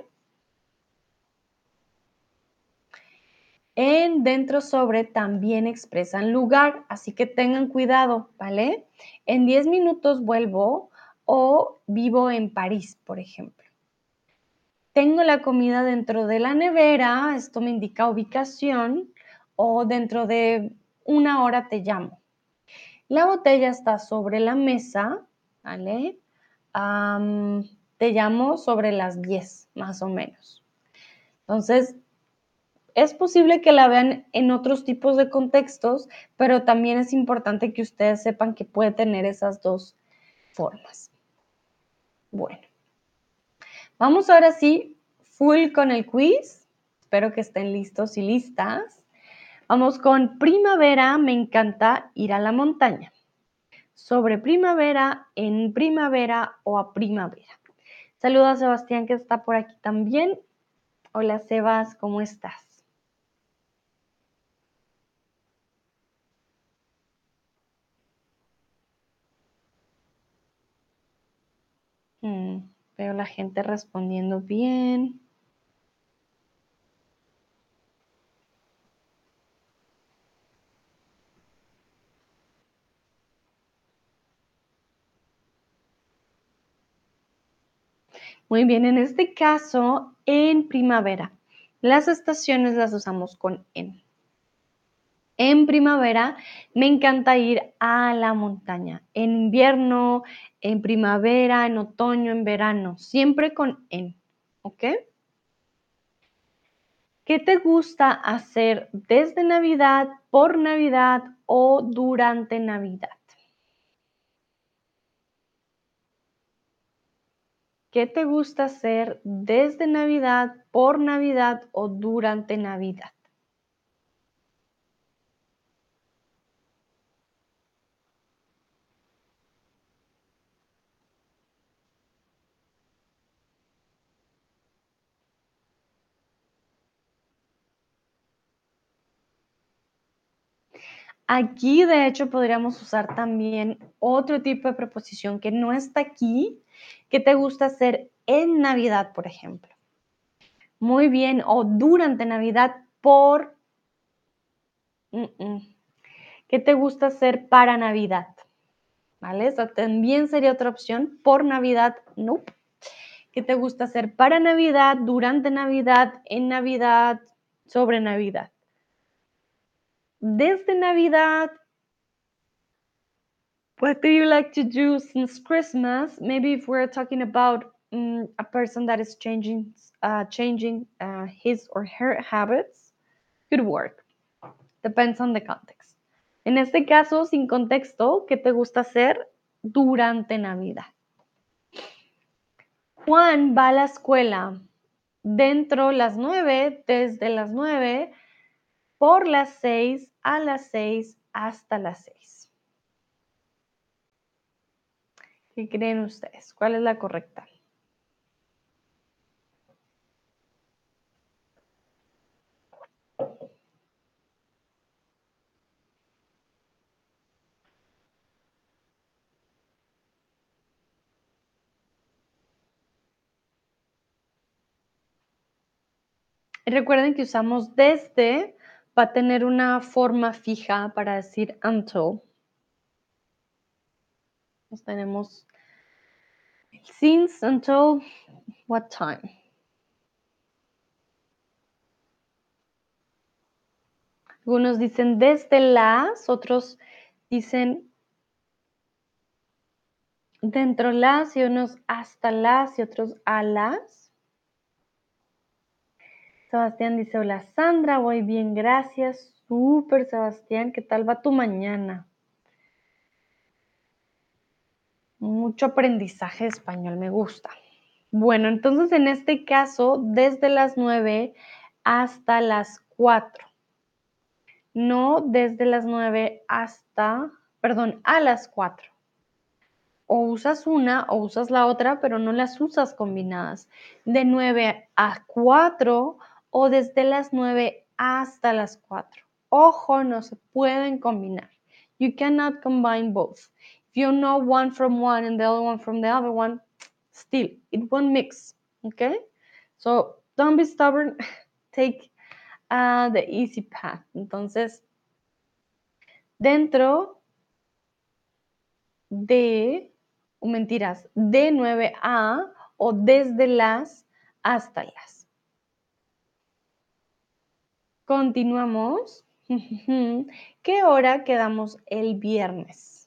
En dentro sobre también expresan lugar, así que tengan cuidado, ¿vale? En 10 minutos vuelvo o vivo en París, por ejemplo. Tengo la comida dentro de la nevera, esto me indica ubicación, o dentro de una hora te llamo. La botella está sobre la mesa, ¿vale? te llamo sobre las 10, más o menos. Entonces, es posible que la vean en otros tipos de contextos, pero también es importante que ustedes sepan que puede tener esas dos formas. Bueno, vamos ahora sí, full con el quiz. Espero que estén listos y listas. Vamos con primavera, me encanta ir a la montaña. Sobre primavera, en primavera o a primavera. Saludos a Sebastián que está por aquí también. Hola Sebas, ¿cómo estás? Mm, veo la gente respondiendo bien. Muy bien, en este caso, en primavera, las estaciones las usamos con en. En primavera me encanta ir a la montaña. En invierno, en primavera, en otoño, en verano, siempre con en. ¿Ok? ¿Qué te gusta hacer desde Navidad, por Navidad o durante Navidad? ¿Qué te gusta hacer desde Navidad, por Navidad o durante Navidad? Aquí, de hecho, podríamos usar también otro tipo de preposición que no está aquí, que te gusta hacer en Navidad, por ejemplo. Muy bien, o durante Navidad por... ¿Qué te gusta hacer para Navidad? ¿Vale? Esa también sería otra opción. Por Navidad, no. ¿Qué te gusta hacer para Navidad, durante Navidad, en Navidad, sobre Navidad? desde Navidad. What do you like to do since Christmas? Maybe if we're talking about um, a person that is changing, uh, changing uh, his or her habits, could work. Depends on the context. En este caso, sin contexto, ¿qué te gusta hacer durante Navidad? Juan va a la escuela dentro las nueve, desde las nueve, por las seis, a las 6 hasta las 6. ¿Qué creen ustedes? ¿Cuál es la correcta? Recuerden que usamos desde va a tener una forma fija para decir until. Tenemos since, until, what time. Algunos dicen desde las, otros dicen dentro las y unos hasta las y otros a las. Sebastián dice, hola Sandra, voy bien, gracias. Súper Sebastián, ¿qué tal va tu mañana? Mucho aprendizaje español, me gusta. Bueno, entonces en este caso, desde las 9 hasta las 4. No desde las 9 hasta, perdón, a las 4. O usas una o usas la otra, pero no las usas combinadas. De 9 a 4 o desde las 9 hasta las 4. Ojo, no se pueden combinar. you cannot combine both. If you know one from one and the other one from the other one, still, it won't mix, okay? So don't be stubborn, take uh, the easy path. Entonces, dentro de, mentiras, de 9 a o desde las hasta las. Continuamos. ¿Qué hora quedamos el viernes?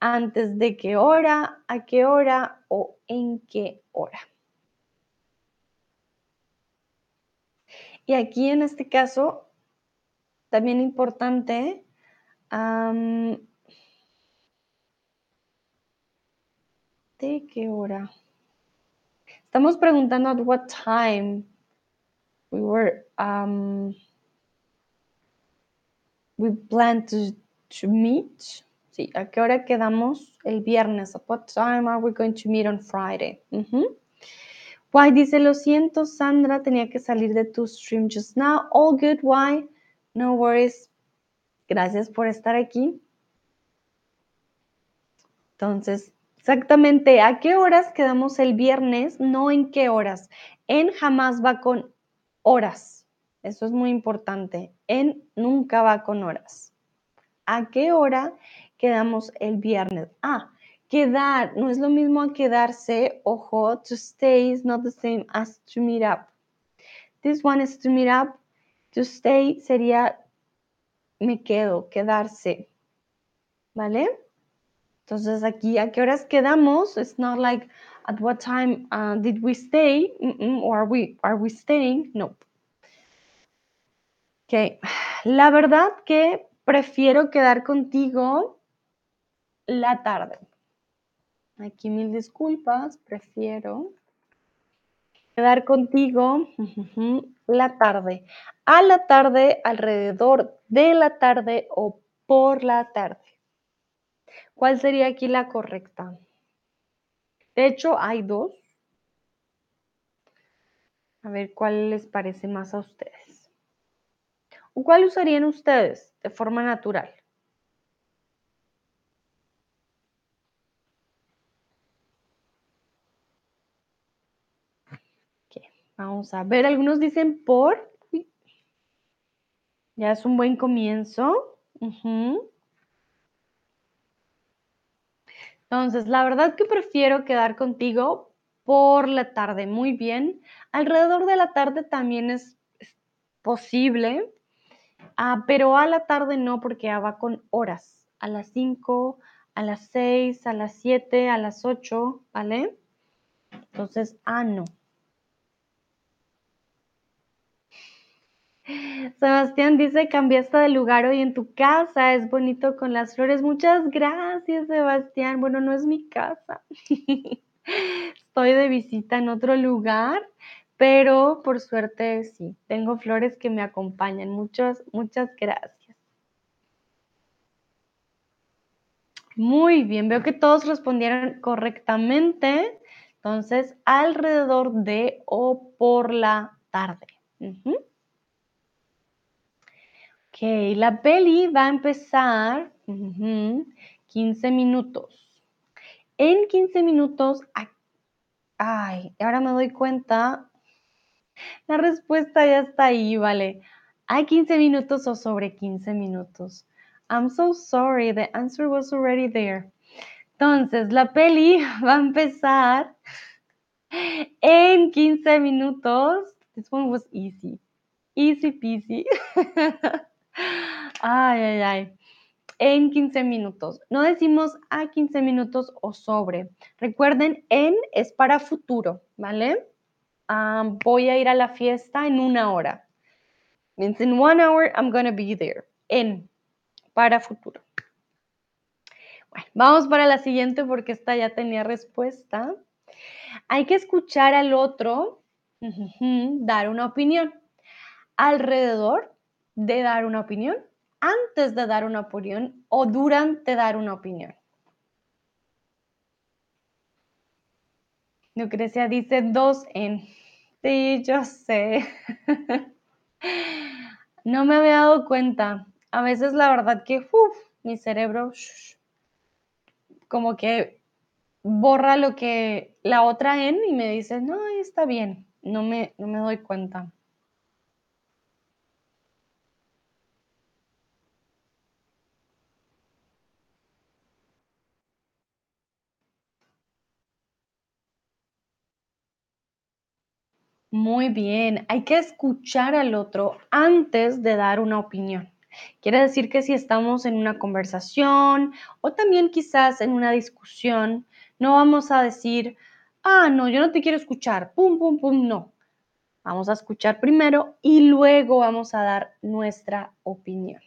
¿Antes de qué hora? ¿A qué hora? ¿O en qué hora? Y aquí en este caso, también importante, ¿de qué hora? Estamos preguntando at what time we were um, we plan to, to meet. ¿A qué hora quedamos el viernes? At what time are we going to meet on Friday? Why dice, lo siento, Sandra, tenía que salir de tu stream just now. All good, why? No worries. Gracias por estar aquí. Entonces, exactamente, ¿a qué horas quedamos el viernes? No en qué horas. En jamás va con horas. Eso es muy importante. En nunca va con horas. ¿A qué hora quedamos el viernes? Ah, Quedar, no es lo mismo a quedarse, ojo, to stay is not the same as to meet up. This one is to meet up, to stay sería me quedo, quedarse. ¿Vale? Entonces aquí, ¿a qué horas quedamos? It's not like at what time uh, did we stay or are we, are we staying? No. Ok, la verdad que prefiero quedar contigo la tarde. Aquí mil disculpas, prefiero quedar contigo la tarde. A la tarde, alrededor de la tarde o por la tarde. ¿Cuál sería aquí la correcta? De hecho, hay dos. A ver cuál les parece más a ustedes. ¿O cuál usarían ustedes de forma natural? Vamos a ver, algunos dicen por. Ya es un buen comienzo. Entonces, la verdad que prefiero quedar contigo por la tarde. Muy bien. Alrededor de la tarde también es, posible, ah, pero a la tarde no, porque va con horas. A las 5, a las 6, a las 7, a las 8, ¿vale? Entonces, ah, no. Sebastián dice, cambiaste de lugar hoy en tu casa, es bonito con las flores. Muchas gracias, Sebastián. Bueno, no es mi casa. Estoy de visita en otro lugar, pero por suerte sí, tengo flores que me acompañan. Muchas, muchas gracias. Muy bien, veo que todos respondieron correctamente. Entonces, alrededor de o por la tarde. Ok, la peli va a empezar 15 minutos. En 15 minutos, ay, ahora me doy cuenta, la respuesta ya está ahí, vale. ¿Hay 15 minutos o sobre 15 minutos? I'm so sorry, the answer was already there. Entonces, la peli va a empezar en 15 minutos. This one was easy. Easy peasy. Ay, ay, ay. En 15 minutos. No decimos a 15 minutos o sobre. Recuerden, en es para futuro, ¿vale? voy a ir a la fiesta en una hora. Means in one hour I'm gonna be there. En, para futuro. Bueno, vamos para la siguiente porque esta ya tenía respuesta. Hay que escuchar al otro dar una opinión. Alrededor de dar una opinión, antes de dar una opinión o durante dar una opinión. Lucrecia dice dos en. Sí, yo sé. no me había dado cuenta. A veces la verdad que mi cerebro como que borra lo que la otra N y me dice, no, está bien, no me, no me doy cuenta. Muy bien, hay que escuchar al otro antes de dar una opinión. Quiere decir que si estamos en una conversación o también quizás en una discusión, no vamos a decir, ah, no, yo no te quiero escuchar, pum, pum, pum, no. Vamos a escuchar primero y luego vamos a dar nuestra opinión.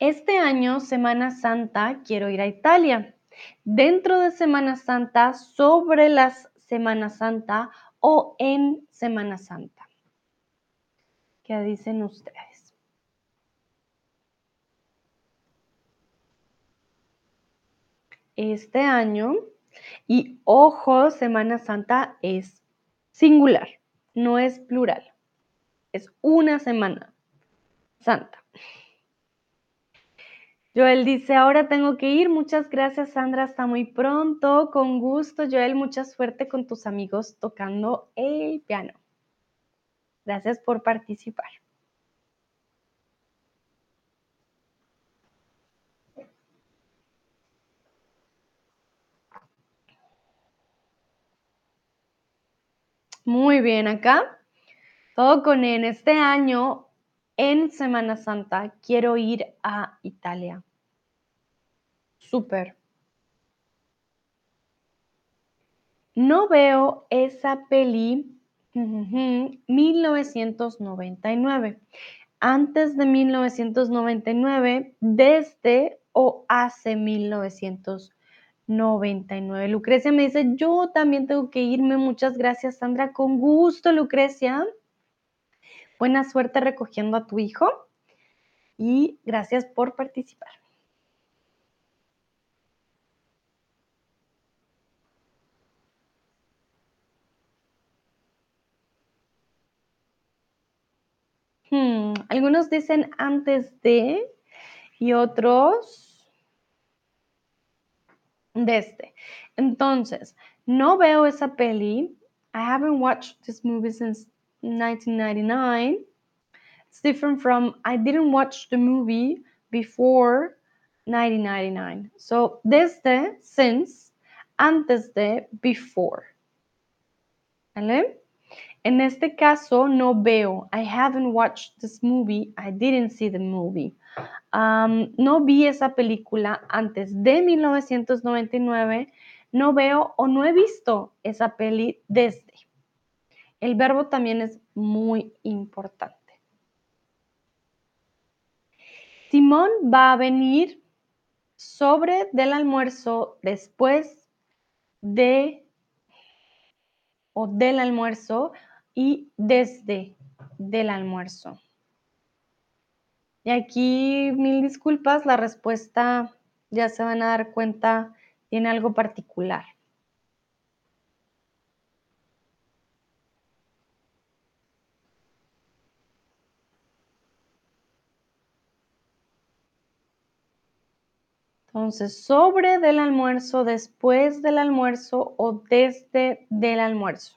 Este año, Semana Santa, quiero ir a Italia. Dentro de Semana Santa, sobre las Semana Santa o en Semana Santa. ¿Qué dicen ustedes? Este año, y ojo, Semana Santa es singular, no es plural, es una semana santa. Joel dice, ahora tengo que ir. Muchas gracias, Sandra. Hasta muy pronto. Con gusto, Joel. Mucha suerte con tus amigos tocando el piano. Gracias por participar. Muy bien, acá. Todo con en este año en Semana Santa quiero ir a Italia. Súper. No veo esa peli 1999. Antes de 1999, desde o hace 1999. Lucrecia me dice, yo también tengo que irme. Muchas gracias, Sandra. Con gusto, Lucrecia. Buena suerte recogiendo a tu hijo y gracias por participar. Hmm, algunos dicen antes de y otros desde. Este. Entonces, no veo esa peli. I haven't watched this movie since 1999. It's different from I didn't watch the movie before 1999. So desde, since, antes de, before. ¿Vale? En este caso no veo. I haven't watched this movie. I didn't see the movie. Um, no vi esa película antes de 1999. No veo o no he visto esa peli desde. El verbo también es muy importante. Simón va a venir sobre del almuerzo después de o del almuerzo y desde del almuerzo. Y aquí, mil disculpas, la respuesta, ya se van a dar cuenta, tiene algo particular. Entonces, sobre del almuerzo, después del almuerzo o desde del almuerzo.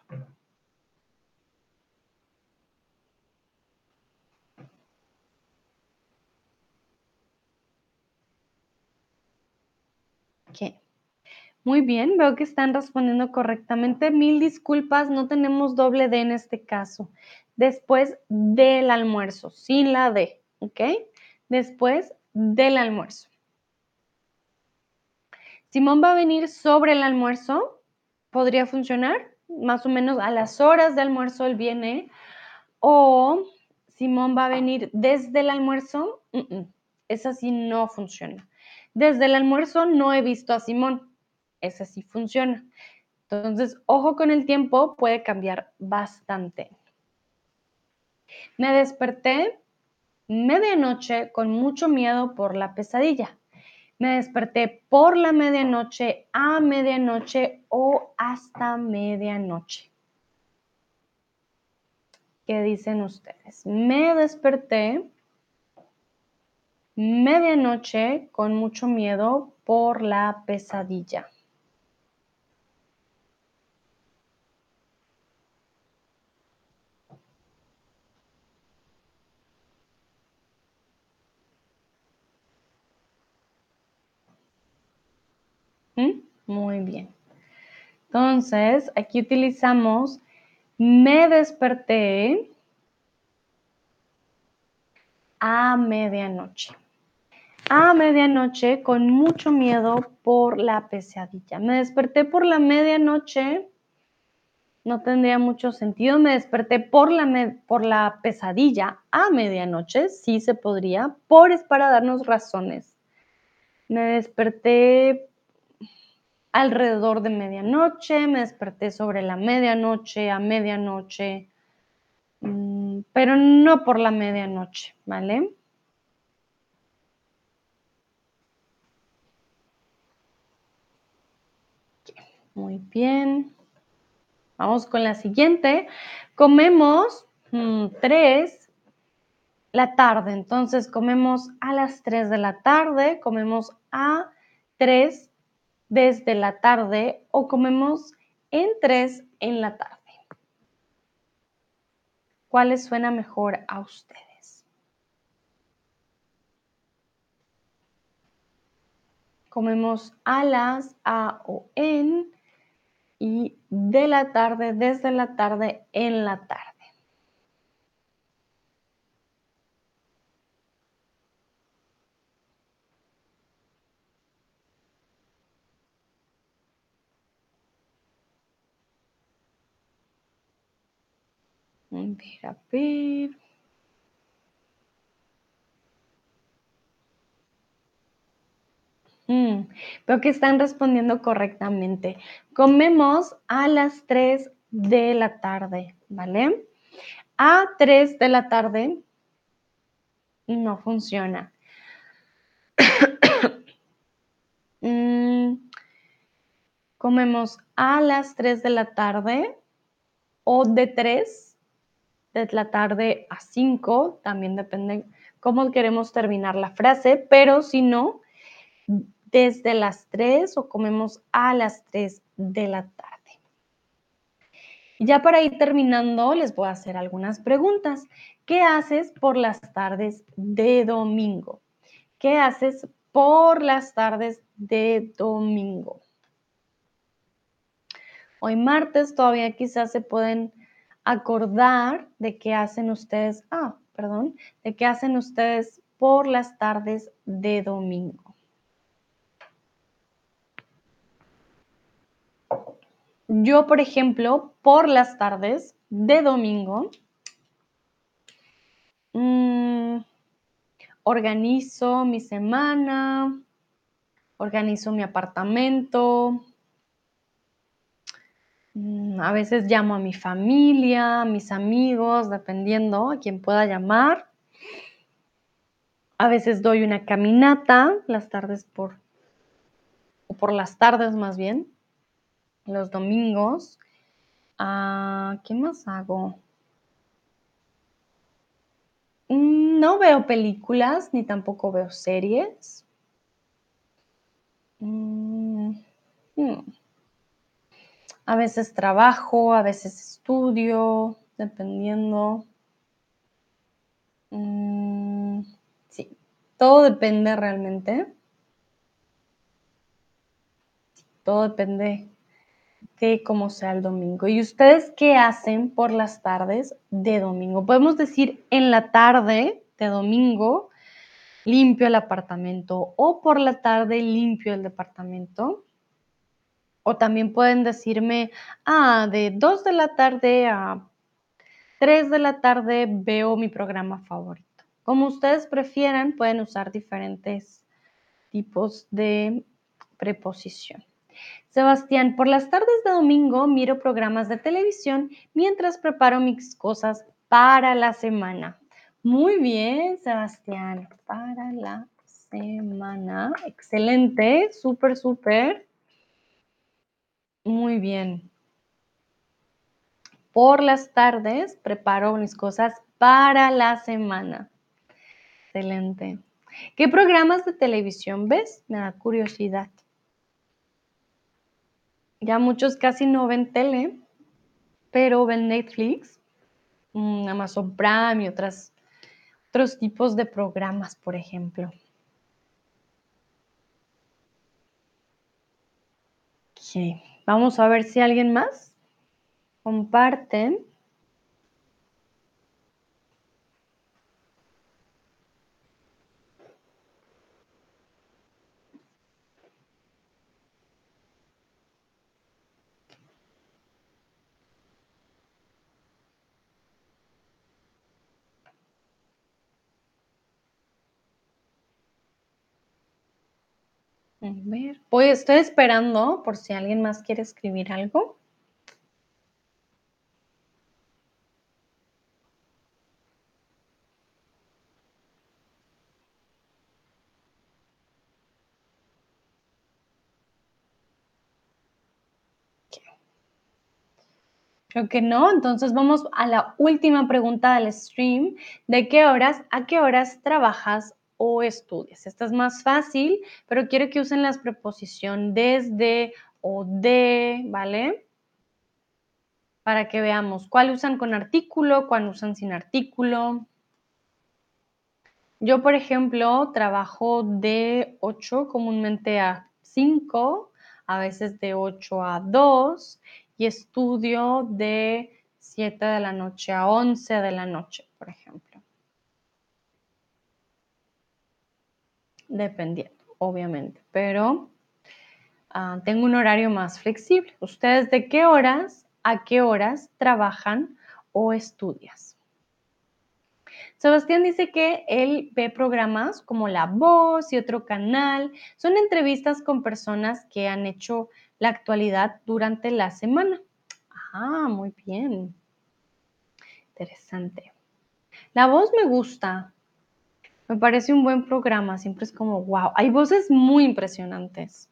Muy bien, veo que están respondiendo correctamente. Mil disculpas, no tenemos doble D en este caso. Después del almuerzo, sin la D, ¿ok? Después del almuerzo. Simón va a venir sobre el almuerzo, podría funcionar, más o menos a las horas de almuerzo él viene, o Simón va a venir desde el almuerzo, esa sí no funciona. Desde el almuerzo no he visto a Simón, esa sí funciona. Entonces, ojo con el tiempo, puede cambiar bastante. Me desperté medianoche con mucho miedo por la pesadilla. Me desperté por la medianoche, a medianoche o hasta medianoche. ¿Qué dicen ustedes? Me desperté medianoche con mucho miedo por la pesadilla. ¿Mm? Muy bien. Entonces, aquí utilizamos me desperté a medianoche. A medianoche con mucho miedo por la pesadilla. Me desperté por la medianoche. No tendría mucho sentido. Me desperté por la, por la pesadilla a medianoche. Sí se podría. Por es para darnos razones. Me desperté alrededor de medianoche, me desperté sobre la medianoche, a medianoche, mm, pero no por la medianoche, ¿vale? Muy bien. Vamos con la siguiente. Comemos mm, tres la tarde. Entonces comemos a las 3 de la tarde, comemos a 3 desde la tarde o comemos en tres en la tarde. ¿Cuál les suena mejor a ustedes? Comemos a las, a o en y de la tarde, desde la tarde, en la tarde. A ver. Mm, veo que están respondiendo correctamente. Comemos a las 3 de la tarde, ¿vale? A 3 de la tarde no funciona. Mm, comemos a las 3 de la tarde o de 3 de la tarde a 5, también depende cómo queremos terminar la frase, pero si no, desde las 3 o comemos a las 3 de la tarde. Ya para ir terminando, les voy a hacer algunas preguntas. ¿Qué haces por las tardes de domingo? ¿Qué haces por las tardes de domingo? Hoy martes todavía quizás se pueden acordar de qué hacen ustedes, ah, perdón, de qué hacen ustedes por las tardes de domingo. Yo, por ejemplo, por las tardes de domingo, mm, organizo mi semana, organizo mi apartamento, a veces llamo a mi familia, a mis amigos, dependiendo a quien pueda llamar. A veces doy una caminata, las tardes por, o por las tardes más bien, los domingos. Ah, ¿Qué más hago? Mm, no veo películas ni tampoco veo series. Mm, hmm. A veces trabajo, a veces estudio, dependiendo. Mm, sí, todo depende realmente. Todo depende de cómo sea el domingo. ¿Y ustedes qué hacen por las tardes de domingo? Podemos decir en la tarde de domingo limpio el apartamento o por la tarde limpio el departamento. O también pueden decirme, ah, de 2 de la tarde a 3 de la tarde veo mi programa favorito. Como ustedes prefieran, pueden usar diferentes tipos de preposición. Sebastián, por las tardes de domingo miro programas de televisión mientras preparo mis cosas para la semana. Muy bien, Sebastián, para la semana. Excelente, súper, súper. Muy bien. Por las tardes preparo mis cosas para la semana. Excelente. ¿Qué programas de televisión ves? Me da curiosidad. Ya muchos casi no ven tele, pero ven Netflix, mm, Amazon Prime y otros tipos de programas, por ejemplo. Ok, Vamos a ver si alguien más comparte. Voy, estoy esperando por si alguien más quiere escribir algo. Creo que no, entonces vamos a la última pregunta del stream. ¿De qué horas a qué horas trabajas o estudias? Esta es más fácil, pero quiero que usen las preposición desde o de, ¿vale? Para que veamos cuál usan con artículo, cuál usan sin artículo. Yo, por ejemplo, trabajo de 8 comúnmente a 5, a veces de 8 a 2 y estudio de 7 de la noche a 11 de la noche, por ejemplo. Dependiendo, obviamente, pero ah, tengo un horario más flexible. ¿Ustedes de qué horas a qué horas trabajan o estudias? Sebastián dice que él ve programas como La Voz y otro canal. Son entrevistas con personas que han hecho la actualidad durante la semana. Ah, muy bien. Interesante. La voz me gusta. Me parece un buen programa. Siempre es como, wow. Hay voces muy impresionantes.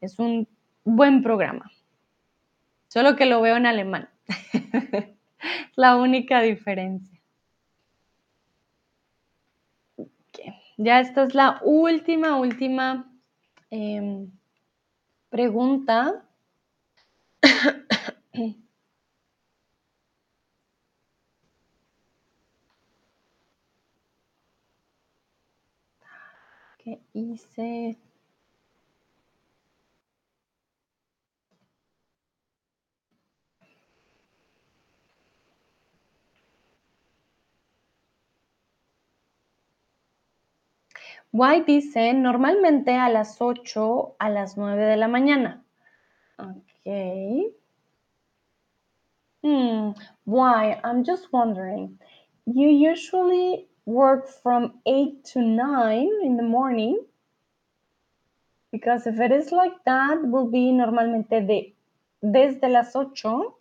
Es un buen programa. Solo que lo veo en alemán. la única diferencia. Ya esta es la última, última em, pregunta. ¿Qué hice? Why dice normalmente a las 8 a las 9 de la mañana. Okay. Hmm. Why? I'm just wondering. You usually work from 8 to 9 in the morning. Because if it is like that, will be normalmente de desde las 8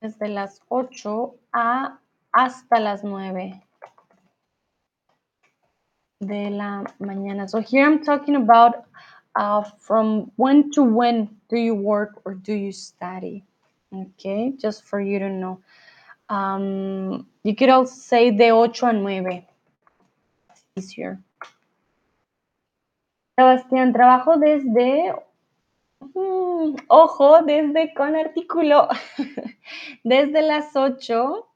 desde las 8 a hasta las 9 de la mañana. So here I'm talking about uh, from when to when do you work or do you study? Okay, just for you to know. Um, you could also say de 8 a 9. It's easier. Sebastián, trabajo desde, mm, ojo, desde con artículo, desde las 8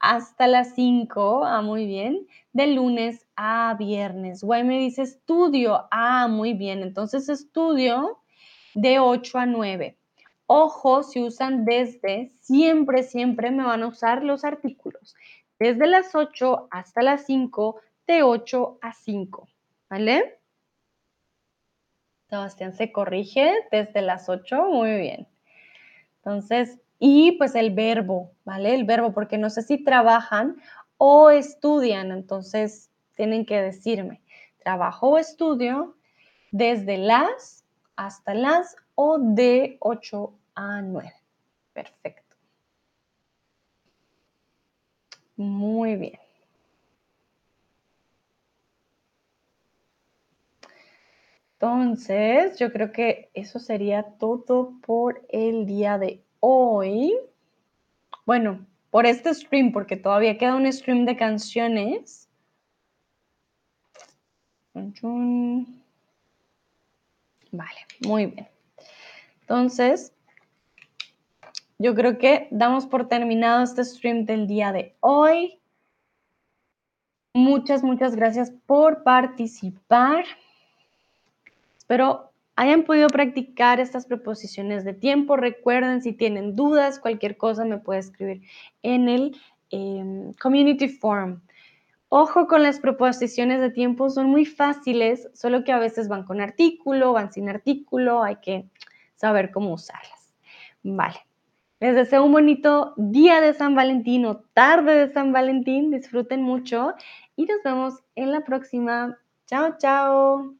hasta las 5, ah, muy bien, de lunes a viernes. Guay me dice estudio, ah, muy bien, entonces estudio de 8 a 9. Ojo, si usan desde, siempre, siempre me van a usar los artículos. Desde las 8 hasta las 5, de 8 a 5, ¿vale? Sebastián se corrige desde las 8, muy bien. Entonces, y pues el verbo, ¿vale? El verbo, porque no sé si trabajan o estudian, entonces tienen que decirme, trabajo o estudio desde las hasta las o de 8 a 9. Perfecto. Muy bien. Entonces, yo creo que eso sería todo por el día de hoy. Bueno, por este stream, porque todavía queda un stream de canciones. Vale, muy bien. Entonces, yo creo que damos por terminado este stream del día de hoy. Muchas, muchas gracias por participar. Espero hayan podido practicar estas preposiciones de tiempo. Recuerden, si tienen dudas, cualquier cosa me puede escribir en el em, Community Forum. Ojo con las preposiciones de tiempo, son muy fáciles, solo que a veces van con artículo, van sin artículo, hay que saber cómo usarlas. Vale. Les deseo un bonito día de San Valentín o tarde de San Valentín. Disfruten mucho y nos vemos en la próxima. Chao, chao.